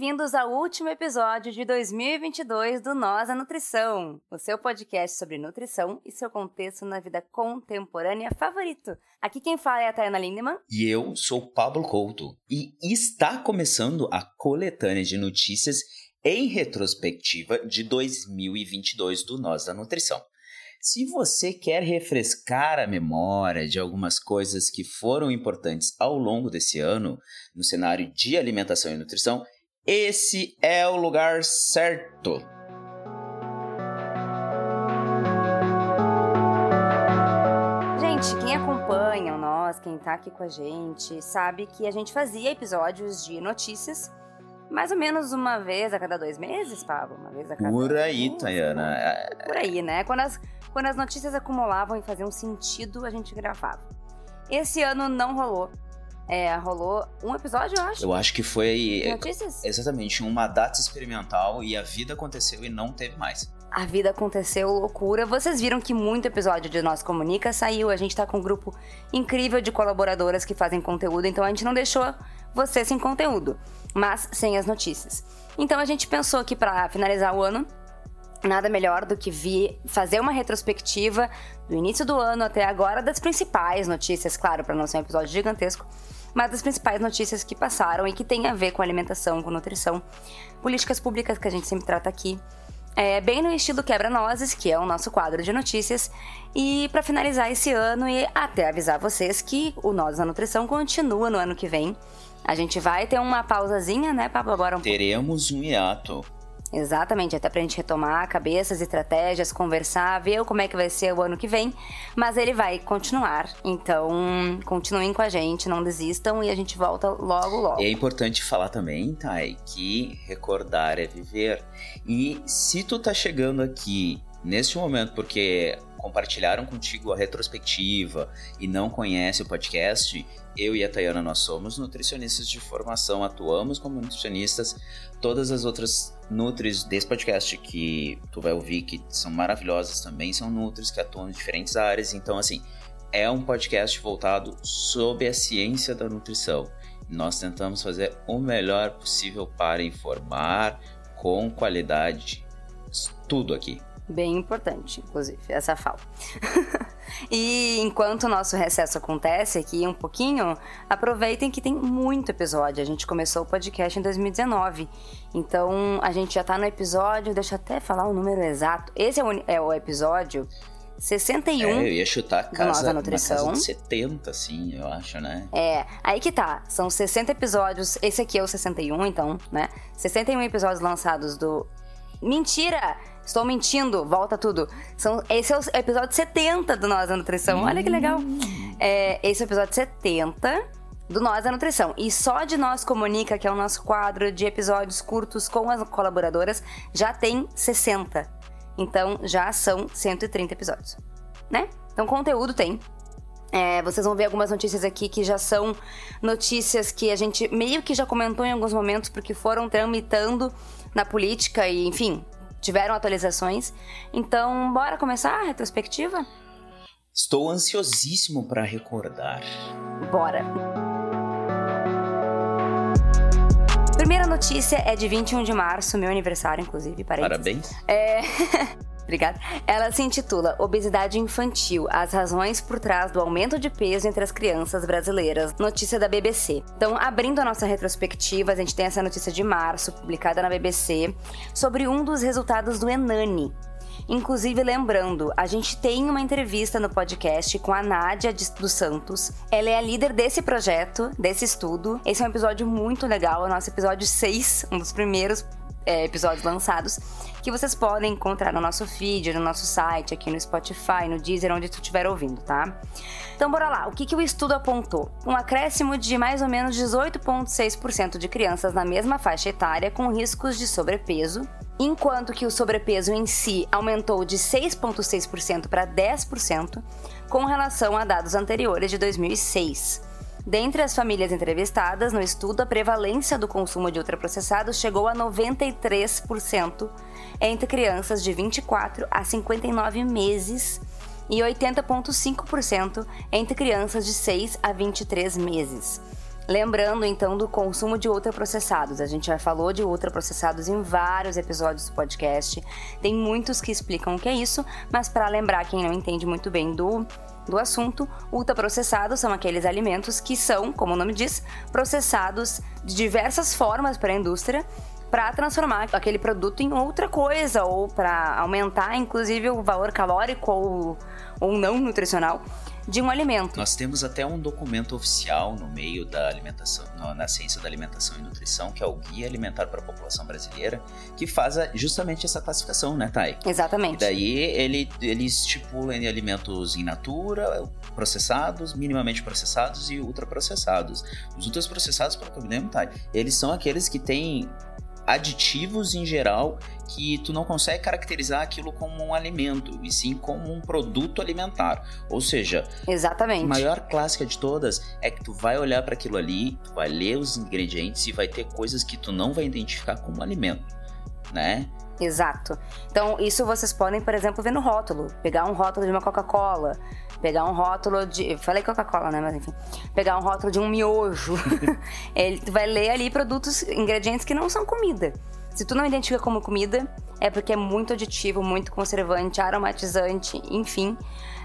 Bem-vindos ao último episódio de 2022 do Nós a Nutrição, o seu podcast sobre nutrição e seu contexto na vida contemporânea favorito. Aqui quem fala é a Tayana Lindemann. E eu sou Pablo Couto. E está começando a coletânea de notícias em retrospectiva de 2022 do Nós da Nutrição. Se você quer refrescar a memória de algumas coisas que foram importantes ao longo desse ano no cenário de alimentação e nutrição, esse é o lugar certo. Gente, quem acompanha o nós, quem tá aqui com a gente, sabe que a gente fazia episódios de notícias mais ou menos uma vez a cada dois meses, Pablo? Uma vez a cada Por aí, mês, Tayana. Por aí, né? Quando as, quando as notícias acumulavam e faziam sentido, a gente gravava. Esse ano não rolou. É, rolou um episódio, eu acho. Eu acho que foi. de Notícias? Exatamente, uma data experimental e a vida aconteceu e não teve mais. A vida aconteceu loucura. Vocês viram que muito episódio de Nós Comunica saiu. A gente tá com um grupo incrível de colaboradoras que fazem conteúdo, então a gente não deixou você sem conteúdo, mas sem as notícias. Então a gente pensou que para finalizar o ano, nada melhor do que vir fazer uma retrospectiva do início do ano até agora das principais notícias, claro, para não ser um episódio gigantesco, mas das principais notícias que passaram e que tem a ver com alimentação, com nutrição, políticas públicas que a gente sempre trata aqui. É, bem no estilo Quebra-Nozes, que é o nosso quadro de notícias. E para finalizar esse ano e até avisar vocês que o Nós da Nutrição continua no ano que vem. A gente vai ter uma pausazinha, né, Pablo? Agora um Teremos um hiato. Exatamente, até pra gente retomar cabeças, estratégias, conversar, ver como é que vai ser o ano que vem, mas ele vai continuar. Então, continuem com a gente, não desistam e a gente volta logo logo. E é importante falar também, Thay, que recordar é viver. E se tu tá chegando aqui neste momento porque compartilharam contigo a retrospectiva e não conhece o podcast, eu e a Tayana nós somos nutricionistas de formação, atuamos como nutricionistas. Todas as outras nutris desse podcast que tu vai ouvir que são maravilhosas também são nutris que atuam em diferentes áreas. Então assim, é um podcast voltado sobre a ciência da nutrição. Nós tentamos fazer o melhor possível para informar com qualidade tudo aqui. Bem importante, inclusive, essa fala. e enquanto o nosso recesso acontece aqui um pouquinho, aproveitem que tem muito episódio. A gente começou o podcast em 2019. Então a gente já tá no episódio, deixa eu até falar o número exato. Esse é o, é o episódio 61. É, eu ia chutar a casa, da Nutrição. casa de 70, assim, eu acho, né? É, aí que tá. São 60 episódios. Esse aqui é o 61, então, né? 61 episódios lançados do. Mentira! Estou mentindo, volta tudo. São, esse é o episódio 70 do Nós da Nutrição. Olha que legal. É, esse é o episódio 70 do Nós da Nutrição. E só de Nós Comunica, que é o nosso quadro de episódios curtos com as colaboradoras, já tem 60. Então já são 130 episódios, né? Então conteúdo tem. É, vocês vão ver algumas notícias aqui que já são notícias que a gente meio que já comentou em alguns momentos, porque foram tramitando na política e, enfim, tiveram atualizações. Então, bora começar a retrospectiva? Estou ansiosíssimo para recordar. Bora! Primeira notícia é de 21 de março, meu aniversário, inclusive, parênteses. Parabéns. É. Obrigada. Ela se intitula Obesidade Infantil: As razões por trás do aumento de peso entre as crianças brasileiras. Notícia da BBC. Então, abrindo a nossa retrospectiva, a gente tem essa notícia de março, publicada na BBC, sobre um dos resultados do Enani. Inclusive, lembrando, a gente tem uma entrevista no podcast com a Nádia dos Santos. Ela é a líder desse projeto, desse estudo. Esse é um episódio muito legal, é o nosso episódio 6, um dos primeiros é, episódios lançados, que vocês podem encontrar no nosso feed, no nosso site, aqui no Spotify, no Deezer, onde tu estiver ouvindo, tá? Então bora lá, o que, que o estudo apontou? Um acréscimo de mais ou menos 18,6% de crianças na mesma faixa etária com riscos de sobrepeso, enquanto que o sobrepeso em si aumentou de 6,6% para 10% com relação a dados anteriores de 2006. Dentre as famílias entrevistadas no estudo, a prevalência do consumo de ultraprocessados chegou a 93% entre crianças de 24 a 59 meses e 80,5% entre crianças de 6 a 23 meses. Lembrando então do consumo de ultraprocessados. A gente já falou de ultraprocessados em vários episódios do podcast. Tem muitos que explicam o que é isso, mas para lembrar quem não entende muito bem do do assunto, ultraprocessados são aqueles alimentos que são, como o nome diz, processados de diversas formas para a indústria para transformar aquele produto em outra coisa ou para aumentar inclusive o valor calórico ou, ou não nutricional de um alimento. Nós temos até um documento oficial no meio da alimentação, na ciência da alimentação e nutrição, que é o Guia Alimentar para a População Brasileira, que faz justamente essa classificação, né, Thay? Exatamente. E daí ele, ele estipula em alimentos in natura, processados, minimamente processados e ultraprocessados. Os ultraprocessados, pelo que eu me lembro, Thay, eles são aqueles que têm aditivos em geral que tu não consegue caracterizar aquilo como um alimento, e sim como um produto alimentar. Ou seja, Exatamente. a maior clássica de todas é que tu vai olhar para aquilo ali, tu vai ler os ingredientes e vai ter coisas que tu não vai identificar como alimento, né? Exato. Então, isso vocês podem, por exemplo, ver no rótulo. Pegar um rótulo de uma Coca-Cola, pegar um rótulo de. Eu falei Coca-Cola, né? Mas enfim. Pegar um rótulo de um miojo. Ele vai ler ali produtos, ingredientes que não são comida. Se tu não identifica como comida, é porque é muito aditivo, muito conservante, aromatizante, enfim.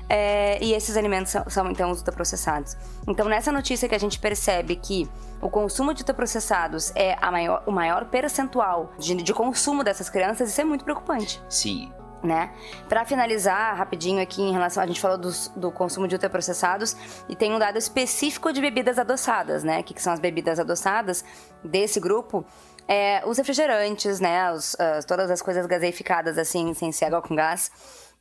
É, e esses alimentos são, são, então os ultraprocessados. Então, nessa notícia que a gente percebe que o consumo de ultraprocessados é maior, o maior percentual de, de consumo dessas crianças, isso é muito preocupante. Sim, né? Para finalizar rapidinho aqui em relação a gente falou do, do, consumo de ultraprocessados e tem um dado específico de bebidas adoçadas, né? Que, que são as bebidas adoçadas desse grupo? É, os refrigerantes, né? Os, uh, todas as coisas gaseificadas assim, sem ser água com gás.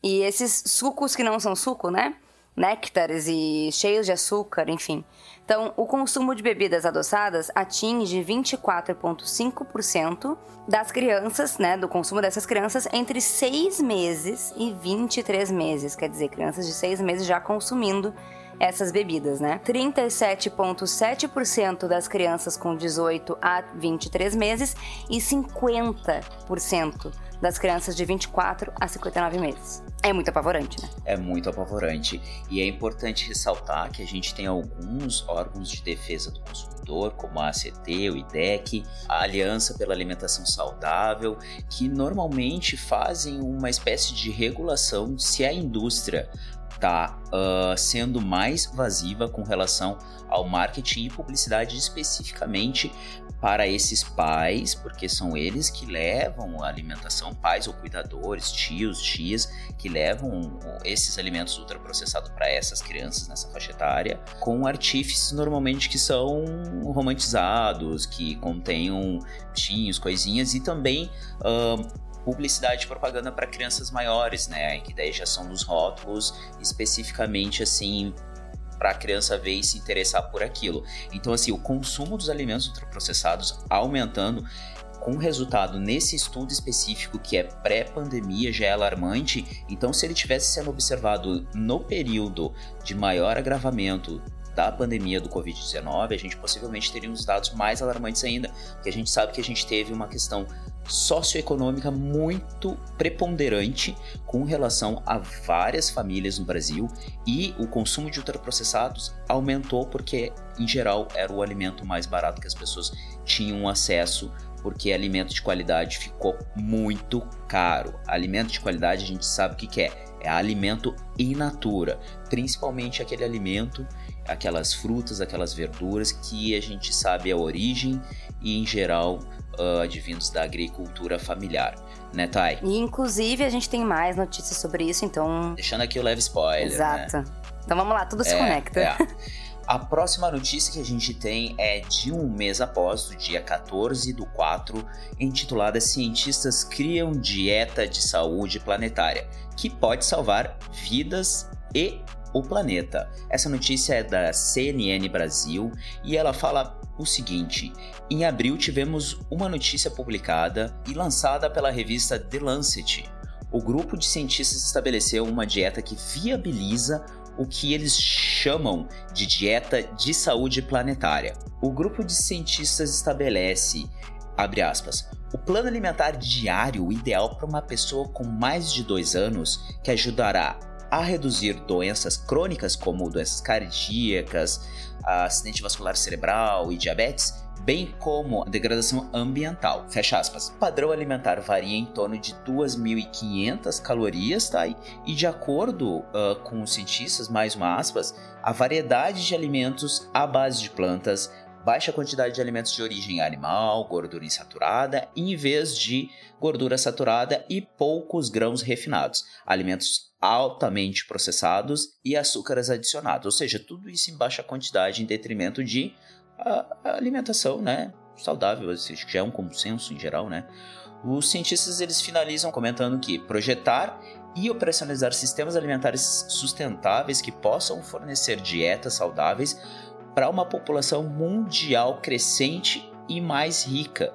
E esses sucos que não são suco, né? Néctares e cheios de açúcar, enfim. Então, o consumo de bebidas adoçadas atinge 24,5% das crianças, né, do consumo dessas crianças entre 6 meses e 23 meses. Quer dizer, crianças de 6 meses já consumindo essas bebidas, né? 37,7% das crianças com 18 a 23 meses e 50% das crianças de 24 a 59 meses. É muito apavorante, né? É muito apavorante. E é importante ressaltar que a gente tem alguns órgãos de defesa do consumidor, como a ACT, o IDEC, a Aliança pela Alimentação Saudável, que normalmente fazem uma espécie de regulação se a indústria está uh, sendo mais invasiva com relação ao marketing e publicidade especificamente para esses pais, porque são eles que levam a alimentação, pais ou cuidadores, tios, tias, que levam esses alimentos ultraprocessados para essas crianças nessa faixa etária, com artífices normalmente que são romantizados, que contenham tinhos, coisinhas e também uh, publicidade e propaganda para crianças maiores, né? Que daí já são nos rótulos especificamente assim para a criança ver e se interessar por aquilo. Então, assim, o consumo dos alimentos ultraprocessados aumentando com resultado nesse estudo específico que é pré-pandemia já é alarmante. Então, se ele tivesse sendo observado no período de maior agravamento da pandemia do Covid-19, a gente possivelmente teria uns dados mais alarmantes ainda, porque a gente sabe que a gente teve uma questão socioeconômica muito preponderante com relação a várias famílias no Brasil e o consumo de ultraprocessados aumentou porque, em geral, era o alimento mais barato que as pessoas tinham acesso porque alimento de qualidade ficou muito caro. Alimento de qualidade a gente sabe o que, que é. É alimento in natura, principalmente aquele alimento, aquelas frutas, aquelas verduras que a gente sabe a origem e em geral uh, advindos da agricultura familiar, né, Thay? E inclusive a gente tem mais notícias sobre isso, então. Deixando aqui o leve spoiler. Né? Exato. Né? Então vamos lá, tudo se é, conecta. É. A próxima notícia que a gente tem é de um mês após, do dia 14 do 4, intitulada Cientistas criam dieta de saúde planetária, que pode salvar vidas e o planeta. Essa notícia é da CNN Brasil e ela fala o seguinte: em abril tivemos uma notícia publicada e lançada pela revista The Lancet. O grupo de cientistas estabeleceu uma dieta que viabiliza o que eles chamam de dieta de saúde planetária. O grupo de cientistas estabelece, abre aspas, o plano alimentar diário ideal para uma pessoa com mais de dois anos que ajudará a reduzir doenças crônicas como doenças cardíacas, acidente vascular cerebral e diabetes, bem como a degradação ambiental. Fecha aspas. O padrão alimentar varia em torno de 2.500 calorias, tá? E de acordo uh, com os cientistas, mais uma aspas, a variedade de alimentos à base de plantas baixa quantidade de alimentos de origem animal, gordura insaturada, em vez de gordura saturada e poucos grãos refinados, alimentos altamente processados e açúcares adicionados, ou seja, tudo isso em baixa quantidade em detrimento de a, alimentação, né, saudável, que já é um consenso em geral, né? Os cientistas eles finalizam comentando que projetar e operacionalizar sistemas alimentares sustentáveis que possam fornecer dietas saudáveis para uma população mundial crescente e mais rica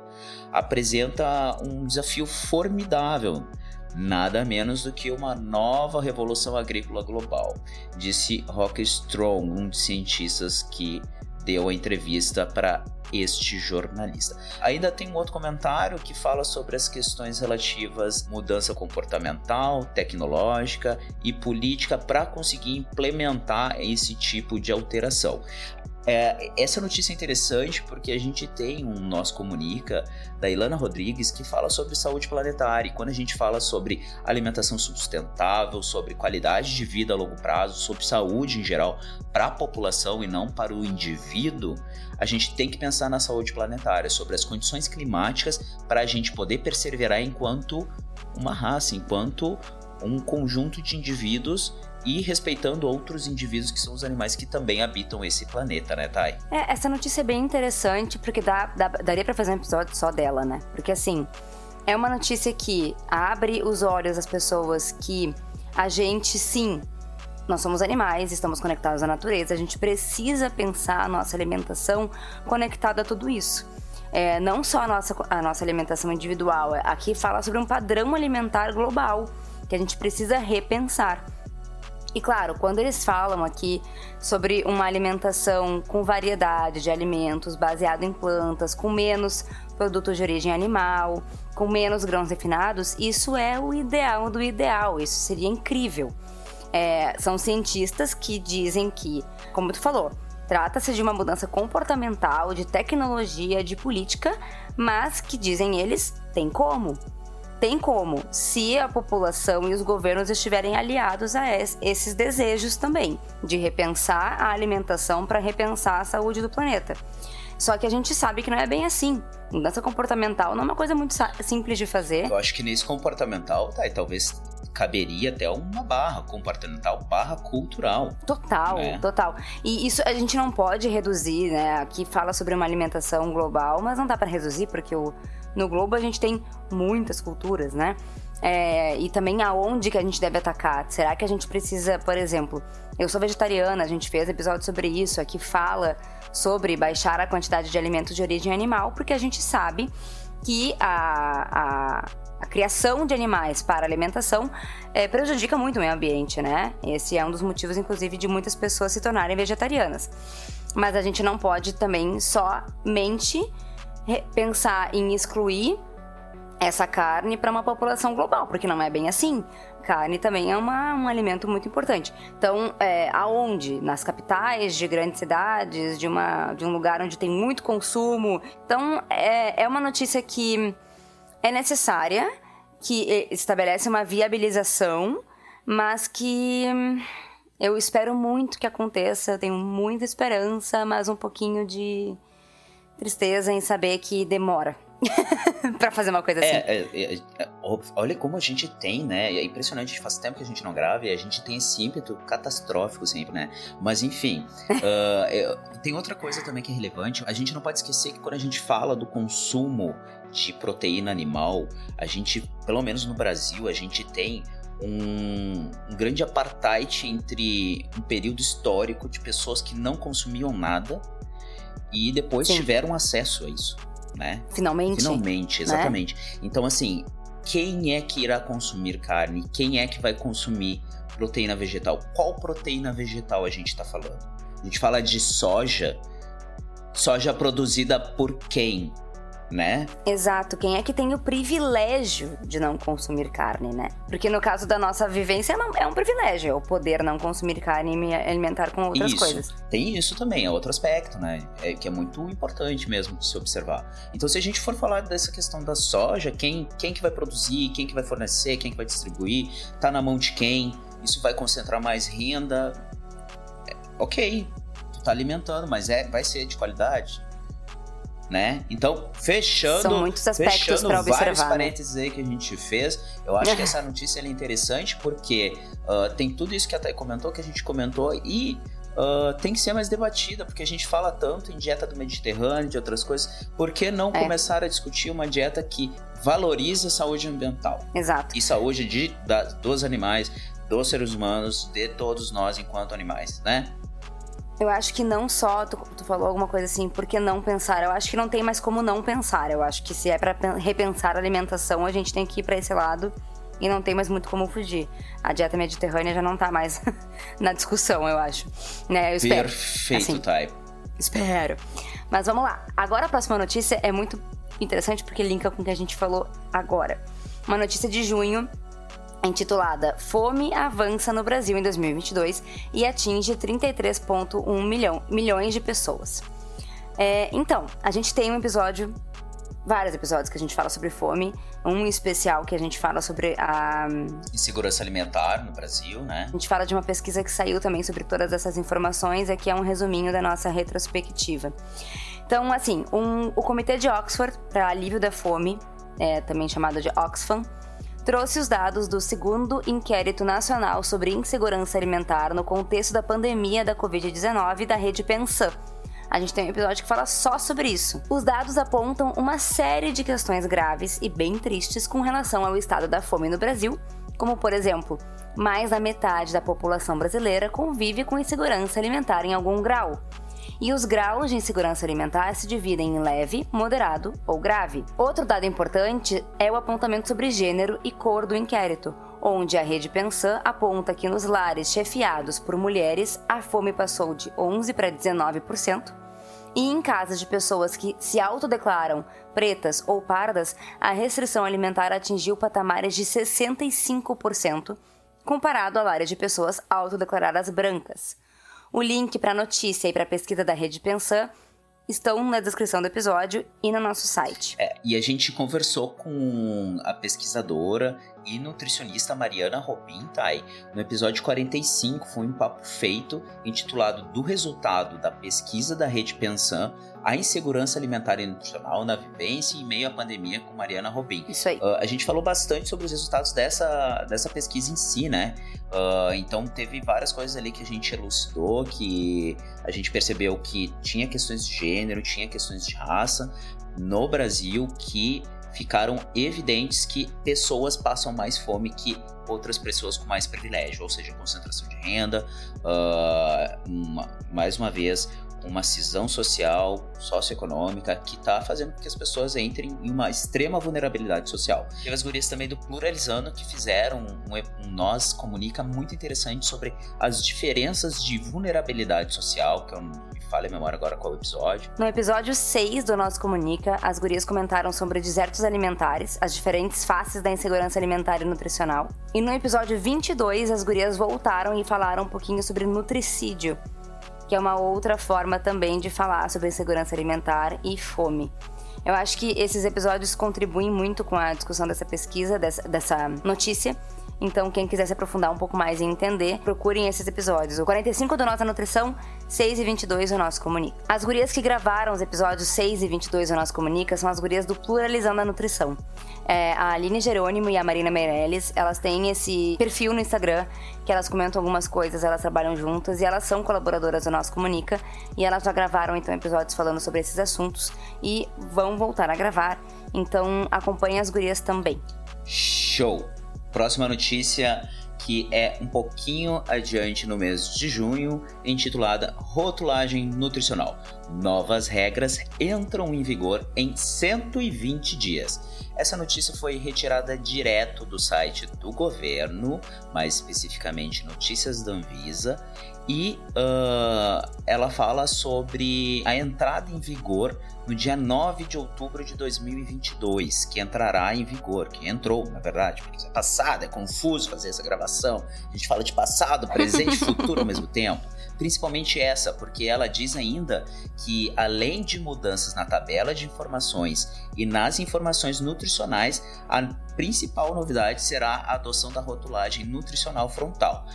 apresenta um desafio formidável, nada menos do que uma nova revolução agrícola global, disse Rock Strong, um dos cientistas que deu a entrevista para este jornalista. Ainda tem um outro comentário que fala sobre as questões relativas mudança comportamental, tecnológica e política para conseguir implementar esse tipo de alteração. É, essa notícia é interessante porque a gente tem um Nós Comunica da Ilana Rodrigues que fala sobre saúde planetária. E quando a gente fala sobre alimentação sustentável, sobre qualidade de vida a longo prazo, sobre saúde em geral para a população e não para o indivíduo, a gente tem que pensar na saúde planetária, sobre as condições climáticas para a gente poder perseverar enquanto uma raça, enquanto um conjunto de indivíduos e respeitando outros indivíduos que são os animais que também habitam esse planeta, né, Thay? É, essa notícia é bem interessante porque dá, dá daria para fazer um episódio só dela, né? Porque assim, é uma notícia que abre os olhos das pessoas que a gente sim nós somos animais, estamos conectados à natureza, a gente precisa pensar a nossa alimentação conectada a tudo isso. É, não só a nossa, a nossa alimentação individual, aqui fala sobre um padrão alimentar global que a gente precisa repensar. E claro, quando eles falam aqui sobre uma alimentação com variedade de alimentos baseado em plantas, com menos produtos de origem animal, com menos grãos refinados, isso é o ideal do ideal, isso seria incrível. É, são cientistas que dizem que, como tu falou, trata-se de uma mudança comportamental, de tecnologia, de política, mas que dizem eles tem como. Tem como, se a população e os governos estiverem aliados a esses desejos também, de repensar a alimentação para repensar a saúde do planeta. Só que a gente sabe que não é bem assim. Mudança comportamental não é uma coisa muito simples de fazer. Eu acho que nesse comportamental, tá, e talvez caberia até uma barra comportamental barra cultural. Total, né? total. E isso a gente não pode reduzir, né? Aqui fala sobre uma alimentação global, mas não dá para reduzir porque o no globo a gente tem muitas culturas, né? É, e também aonde que a gente deve atacar. Será que a gente precisa, por exemplo, eu sou vegetariana, a gente fez episódio sobre isso, aqui fala sobre baixar a quantidade de alimentos de origem animal, porque a gente sabe que a, a, a criação de animais para alimentação é, prejudica muito o meio ambiente, né? Esse é um dos motivos, inclusive, de muitas pessoas se tornarem vegetarianas. Mas a gente não pode também somente pensar em excluir essa carne para uma população global, porque não é bem assim. Carne também é uma, um alimento muito importante. Então, é, aonde? Nas capitais de grandes cidades, de, uma, de um lugar onde tem muito consumo. Então, é, é uma notícia que é necessária, que estabelece uma viabilização, mas que eu espero muito que aconteça. Eu tenho muita esperança, mas um pouquinho de tristeza em saber que demora. para fazer uma coisa assim. É, é, é, é olha como a gente tem, né? É impressionante, faz tempo que a gente não grava e a gente tem esse ímpeto catastrófico sempre, né? Mas enfim, uh, tem outra coisa também que é relevante. A gente não pode esquecer que quando a gente fala do consumo de proteína animal, a gente, pelo menos no Brasil, a gente tem um, um, grande apartheid entre um período histórico de pessoas que não consumiam nada e depois Sim. tiveram acesso a isso, né? Finalmente. Finalmente, né? exatamente. Né? Então, assim, quem é que irá consumir carne? Quem é que vai consumir proteína vegetal. Qual proteína vegetal a gente está falando? A gente fala de soja, soja produzida por quem? Né? Exato. Quem é que tem o privilégio de não consumir carne, né? Porque no caso da nossa vivência é um privilégio, é o poder não consumir carne e me alimentar com outras isso. coisas. Tem isso também, é outro aspecto, né? É, que é muito importante mesmo de se observar. Então, se a gente for falar dessa questão da soja, quem, quem que vai produzir, quem que vai fornecer, quem que vai distribuir, tá na mão de quem, isso vai concentrar mais renda. É, ok, tu tá alimentando, mas é, vai ser de qualidade? Né? Então, fechando, São muitos aspectos fechando observar, vários né? parênteses aí que a gente fez, eu acho que essa notícia é interessante porque uh, tem tudo isso que a Thay comentou, que a gente comentou, e uh, tem que ser mais debatida, porque a gente fala tanto em dieta do Mediterrâneo, de outras coisas, por que não É. começar a discutir uma dieta que valoriza a saúde ambiental Exato. e saúde de, da- dos animais, dos seres humanos, de todos nós enquanto animais, né? Eu acho que não só, tu, tu falou alguma coisa assim, por que não pensar? Eu acho que não tem mais como não pensar. Eu acho que se é pra pen- repensar a alimentação, a gente tem que ir pra esse lado e não tem mais muito como fugir. A dieta mediterrânea já não tá mais na discussão, eu acho. Né? Eu espero. Perfeito, Assim. Thay. Espero. Mas vamos lá. Agora a próxima notícia é muito interessante porque linka com o que a gente falou agora. Uma notícia de junho intitulada Fome avança no Brasil em 2022 e atinge 33,1 milhão, milhões de pessoas. É, então, a gente tem um episódio, vários episódios que a gente fala sobre fome, um especial que a gente fala sobre a Insegurança alimentar no Brasil, né? a gente fala de uma pesquisa que saiu também sobre todas essas informações, aqui é um resuminho da nossa retrospectiva. Então, assim, um- o Comitê de Oxford para Alívio da Fome, é, também chamado de Oxfam, trouxe os dados do segundo Inquérito Nacional sobre Insegurança Alimentar no contexto da pandemia da Covid-19 da rede Pensan. A gente tem um episódio que fala só sobre isso. Os dados apontam uma série de questões graves e bem tristes com relação ao estado da fome no Brasil, como por exemplo, mais da metade da população brasileira convive com insegurança alimentar em algum grau. E os graus de insegurança alimentar se dividem em leve, moderado ou grave. Outro dado importante é o apontamento sobre gênero e cor do inquérito, onde a rede Pensan aponta que nos lares chefiados por mulheres a fome passou de 11 para 19%, e em casas de pessoas que se autodeclaram pretas ou pardas, a restrição alimentar atingiu patamares de 65%, comparado à área de pessoas autodeclaradas brancas. O link para a notícia e para a pesquisa da Rede Pensan estão na descrição do episódio e no nosso site. É, e a gente conversou com a pesquisadora e nutricionista Mariana Robin, Thay. No episódio 45 foi um papo feito intitulado Do resultado da pesquisa da Rede Pensan, a insegurança alimentar e nutricional na vivência em meio à pandemia com Mariana Robin. Isso aí. Uh, a gente falou bastante sobre os resultados dessa, dessa pesquisa em si, né? Uh, então teve várias coisas ali que a gente elucidou, que a gente percebeu que tinha questões de gênero, tinha questões de raça no Brasil que ficaram evidentes que pessoas passam mais fome que outras pessoas com mais privilégio, ou seja, concentração de renda, uh, uma- mais uma vez uma cisão social, socioeconômica, que está fazendo com que as pessoas entrem em uma extrema vulnerabilidade social. Teve as gurias também do Pluralizando que fizeram um, um Nós Comunica muito interessante sobre as diferenças de vulnerabilidade social, que eu não me falha a memória agora qual episódio. No episódio 6 do Nosso Comunica, as gurias comentaram sobre desertos alimentares, as diferentes faces da insegurança alimentar e nutricional. E no episódio 22, as gurias voltaram e falaram um pouquinho sobre nutricídio, que é uma outra forma também de falar sobre insegurança alimentar e fome. Eu acho que esses episódios contribuem muito com a discussão dessa pesquisa, dessa, dessa notícia. Então, quem quiser se aprofundar um pouco mais e entender, procurem esses episódios. O 45 do Nossa Nutrição, 6 e 22 do Nosso Comunica. As gurias que gravaram os episódios 6 e 22 do Nosso Comunica são as gurias do Pluralizando a Nutrição. É, a Aline Jerônimo e a Marina Meirelles, elas têm esse perfil no Instagram, que elas comentam algumas coisas, elas trabalham juntas e elas são colaboradoras do Nosso Comunica. E elas já gravaram, então, episódios falando sobre esses assuntos e vão voltar a gravar. Então, acompanhem as gurias também. Show! Próxima notícia que é um pouquinho adiante no mês de junho, intitulada Rotulagem Nutricional. Novas regras entram em vigor em 120 dias. Essa notícia foi retirada direto do site do governo, mais especificamente Notícias da Anvisa, e uh, ela fala sobre a entrada em vigor no dia 9 de outubro de 2022, que entrará em vigor, que entrou, na verdade, porque é passado, é confuso fazer essa gravação. A gente fala de passado, presente e futuro ao mesmo tempo. Principalmente essa, porque ela diz ainda que, além de mudanças na tabela de informações e nas informações nutricionais, a principal novidade será a adoção da rotulagem nutricional frontal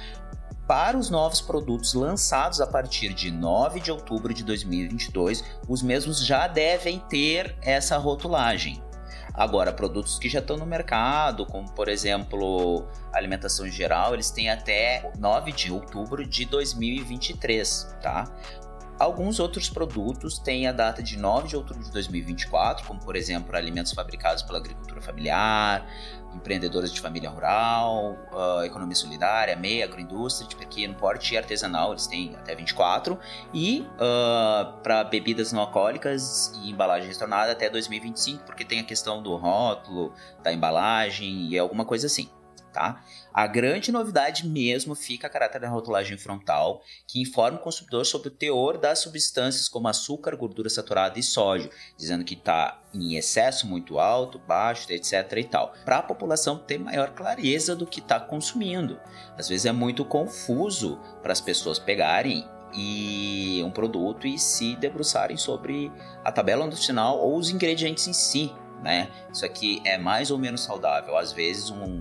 para os novos produtos lançados a partir de 9 de outubro de 2022, os mesmos já devem ter essa rotulagem. Agora, produtos que já estão no mercado, como por exemplo alimentação geral, eles têm até 9 de outubro de 2023, tá? Alguns outros produtos têm a data de 9 de outubro de 2024, como por exemplo alimentos fabricados pela agricultura familiar, empreendedoras de família rural, uh, economia solidária, MEI, agroindústria de pequeno porte e artesanal, eles têm até 24, e uh, ah, para bebidas não alcoólicas e embalagem retornada até 2025, porque tem a questão do rótulo, da embalagem e alguma coisa assim tá? A grande novidade mesmo fica a caráter da rotulagem frontal, que informa o consumidor sobre o teor das substâncias como açúcar, gordura saturada e sódio, dizendo que está em excesso muito alto, baixo, etc e tal, para a população ter maior clareza do que está consumindo. Às vezes é muito confuso para as pessoas pegarem e um produto e se debruçarem sobre a tabela nutricional ou os ingredientes em si, né? Isso aqui é mais ou menos saudável. Às vezes um,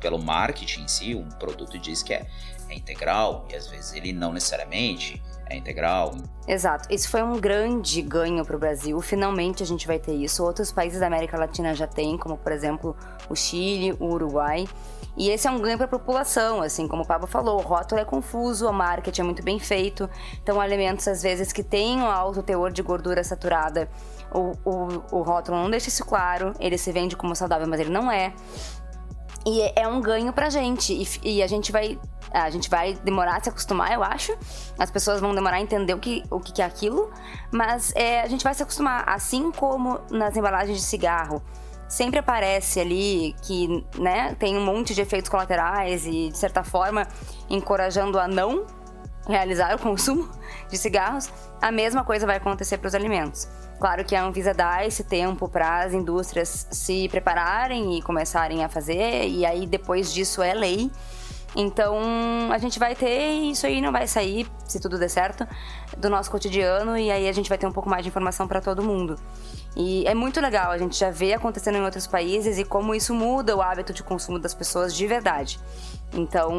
pelo marketing em si, um produto diz que é, é integral e às vezes ele não necessariamente é integral. Exato. Isso foi um grande ganho para o Brasil. Finalmente a gente vai ter isso. Outros países da América Latina já têm, como por exemplo o Chile, o Uruguai. E esse é um ganho para a população, assim como o Pablo falou, o rótulo é confuso, o marketing é muito bem feito. Então, alimentos às vezes que têm um alto teor de gordura saturada, o, o, o rótulo não deixa isso claro, ele se vende como saudável, mas ele não é. E é, é um ganho pra gente. E, e, a gente vai. A gente vai demorar a se acostumar, eu acho. As pessoas vão demorar a entender o que, o que é aquilo. Mas é, a gente vai se acostumar. Assim como nas embalagens de cigarro. Sempre aparece ali que né, tem um monte de efeitos colaterais e, de certa forma, encorajando a não realizar o consumo de cigarros. A mesma coisa vai acontecer para os alimentos. Claro que a Anvisa dá esse tempo para as indústrias se prepararem e começarem a fazer, e aí depois disso é lei. Então a gente vai ter isso aí não vai sair, se tudo der certo, do nosso cotidiano e aí a gente vai ter um pouco mais de informação para todo mundo. E é muito legal, a gente já vê acontecendo em outros países e como isso muda o hábito de consumo das pessoas de verdade. Então,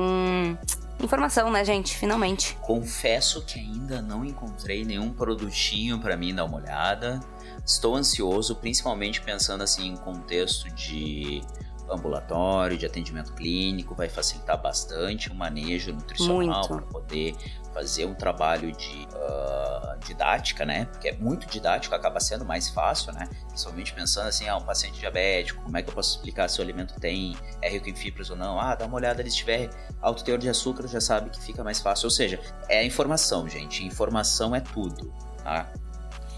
informação, né, gente? Finalmente. Confesso que ainda não encontrei nenhum produtinho para mim dar uma olhada. Estou ansioso, principalmente pensando assim em contexto de ambulatório, de atendimento clínico, vai facilitar bastante o manejo nutricional para poder fazer um trabalho de uh, didática, né? Porque é muito didático, acaba sendo mais fácil, né? Principalmente pensando assim, ah, um paciente diabético, como é que eu posso explicar se o alimento tem é rico em fibras ou não? Ah, dá uma olhada ali, se tiver alto teor de açúcar, já sabe que fica mais fácil. Ou seja, é informação, gente. Informação é tudo, tá?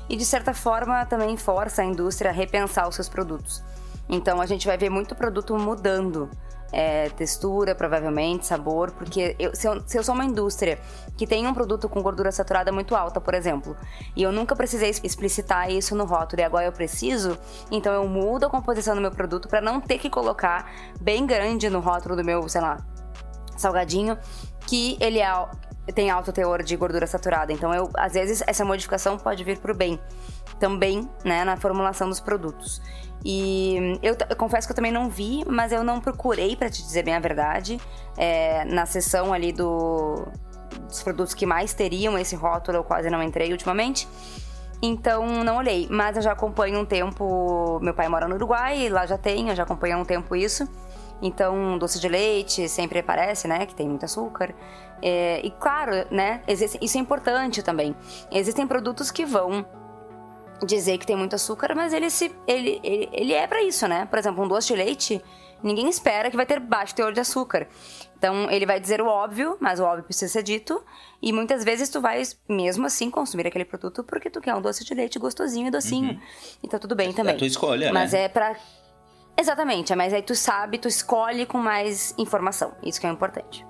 E de certa forma também força a indústria a repensar os seus produtos. Então a gente vai ver muito produto mudando. É, textura, provavelmente, sabor, porque eu se, eu, se, eu, sou uma indústria que tem um produto com gordura saturada muito alta, por exemplo, e eu nunca precisei explicitar isso no rótulo e agora eu preciso, então eu mudo a composição do meu produto para não ter que colocar bem grande no rótulo do meu, sei lá, salgadinho, que ele é, tem alto teor de gordura saturada. Então, eu, às vezes, essa modificação pode vir para o bem também, né, na formulação dos produtos. E eu, eu, confesso que eu também não vi, mas eu não procurei, para te dizer bem a verdade, é, na seção ali do, dos produtos que mais teriam esse rótulo, eu quase não entrei ultimamente. Então não olhei, mas eu já acompanho um tempo. Meu pai mora no Uruguai, lá já tem, eu já acompanho há um tempo isso. Então, doce de leite sempre aparece, né? Que tem muito açúcar. É, e claro, né? Isso é importante também. Existem produtos que vão dizer que tem muito açúcar, mas ele se ele, ele, ele é para isso, né? Por exemplo, um doce de leite, ninguém espera que vai ter baixo teor de açúcar. Então, ele vai dizer o óbvio, mas o óbvio precisa ser dito, e muitas vezes tu vai mesmo assim consumir aquele produto porque tu quer um doce de leite gostosinho e docinho. Uhum. Então tudo bem também. É a tua escolha, Mas né? é para Exatamente, mas aí tu sabe, tu escolhe com mais informação. Isso que é importante.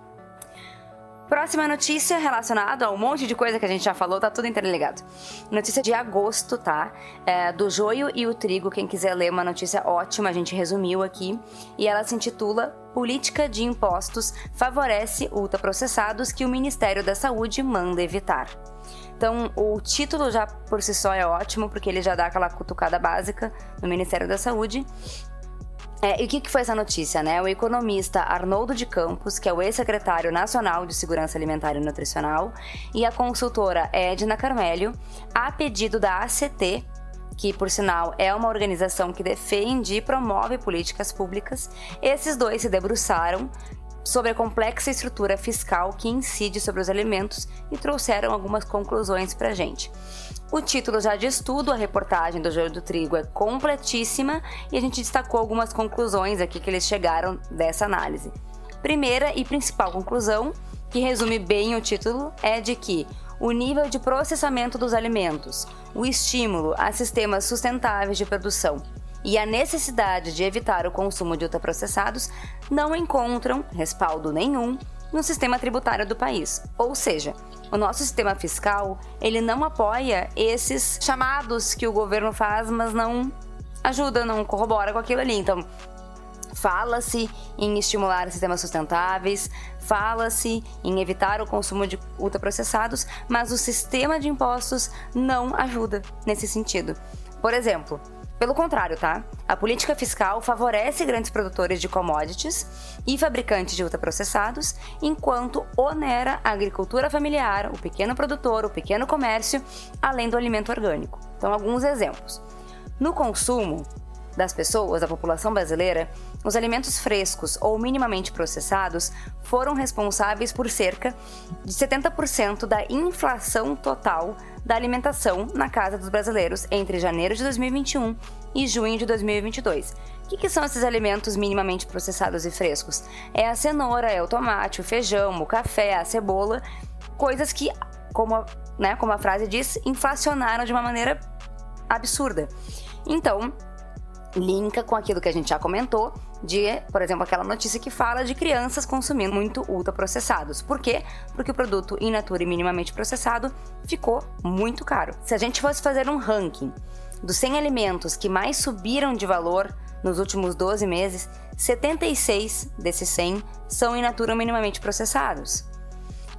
Próxima notícia relacionada a um monte de coisa que a gente já falou, tá tudo interligado. Notícia de agosto, tá? É, do joio e o trigo. Quem quiser ler uma notícia ótima, a gente resumiu aqui. E ela se intitula Política de Impostos favorece ultraprocessados que o Ministério da Saúde manda evitar. Então, o título já por si só é ótimo, porque ele já dá aquela cutucada básica no Ministério da Saúde. É, e o que, que foi essa notícia, né? O economista Arnoldo de Campos, que é o ex-secretário nacional de Segurança Alimentar e Nutricional, e a consultora Edna Carmelho, a pedido da ACT, que por sinal é uma organização que defende e promove políticas públicas, esses dois se debruçaram sobre a complexa estrutura fiscal que incide sobre os alimentos e trouxeram algumas conclusões para a gente. O título já diz tudo, a reportagem do Joio do Trigo é completíssima e a gente destacou algumas conclusões aqui que eles chegaram dessa análise. Primeira e principal conclusão, que resume bem o título, é de que o nível de processamento dos alimentos, o estímulo a sistemas sustentáveis de produção e a necessidade de evitar o consumo de ultraprocessados não encontram respaldo nenhum no sistema tributário do país. Ou seja, o nosso sistema fiscal, ele não apoia esses chamados que o governo faz, mas não ajuda, não corrobora com aquilo ali. Então, Fala-se em estimular sistemas sustentáveis, fala-se em evitar o consumo de ultraprocessados, mas o sistema de impostos não ajuda nesse sentido. Por exemplo, pelo contrário, tá? A política fiscal favorece grandes produtores de commodities e fabricantes de ultraprocessados, enquanto onera a agricultura familiar, o pequeno produtor, o pequeno comércio, além do alimento orgânico. Então, alguns exemplos. No consumo das pessoas, da população brasileira, os alimentos frescos ou minimamente processados foram responsáveis por cerca de 70% da inflação total da alimentação na casa dos brasileiros entre janeiro de 2021 e junho de 2022. O que, que, são esses alimentos minimamente processados e frescos? É a cenoura, é o tomate, o feijão, o café, a cebola, coisas que, como, né, como a frase diz, inflacionaram de uma maneira absurda. Então, linka com aquilo que a gente já comentou, de, por exemplo, aquela notícia que fala de crianças consumindo muito ultraprocessados. Por quê? Porque o produto in natura e minimamente processado ficou muito caro. Se a gente fosse fazer um ranking dos 100 alimentos que mais subiram de valor nos últimos 12 meses, 76 desses 100 são in natura ou minimamente processados.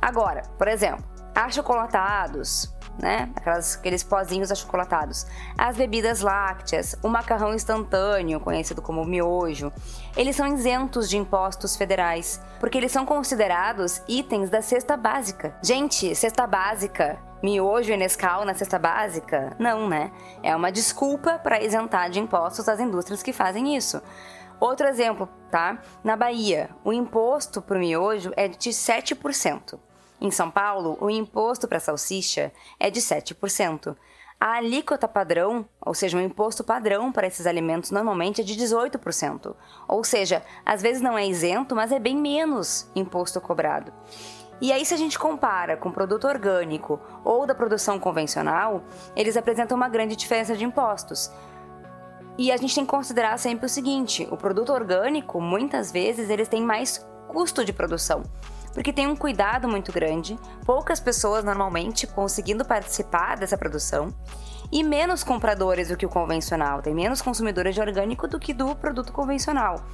Agora, por exemplo, achocolatados, né? Aquelas, aqueles pozinhos achocolatados. As bebidas lácteas, o macarrão instantâneo, conhecido como miojo, eles são isentos de impostos federais, porque eles são considerados itens da cesta básica. Gente, cesta básica miojo e Nescau na cesta básica? Não, né? É uma desculpa para isentar de impostos as indústrias que fazem isso. Outro exemplo, tá? Na Bahia, o imposto para o miojo é de 7%. Em São Paulo, o imposto para salsicha é de 7%. A alíquota padrão, ou seja, o imposto padrão para esses alimentos normalmente é de 18%. Ou seja, às vezes não é isento, mas é bem menos imposto cobrado. E aí, se a gente compara com produto orgânico ou da produção convencional, eles apresentam uma grande diferença de impostos. E a gente tem que considerar sempre o seguinte: o produto orgânico, muitas vezes, eles têm mais custo de produção porque tem um cuidado muito grande, poucas pessoas normalmente conseguindo participar dessa produção e menos compradores do que o convencional, tem menos consumidores de orgânico do que do produto convencional.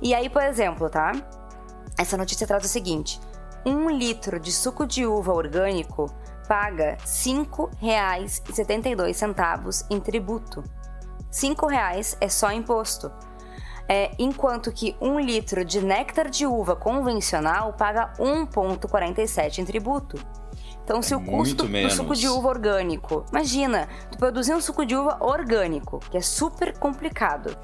E aí, por exemplo, tá? Essa notícia traz o seguinte: um litro de suco de uva orgânico paga R$ 5,72 em tributo. R$ 5,00 é só imposto é, enquanto que um litro de néctar de uva convencional paga 1,47 em tributo. Então, se é o custo do suco de uva orgânico, imagina, tu produzir um suco de uva orgânico, que é super complicado,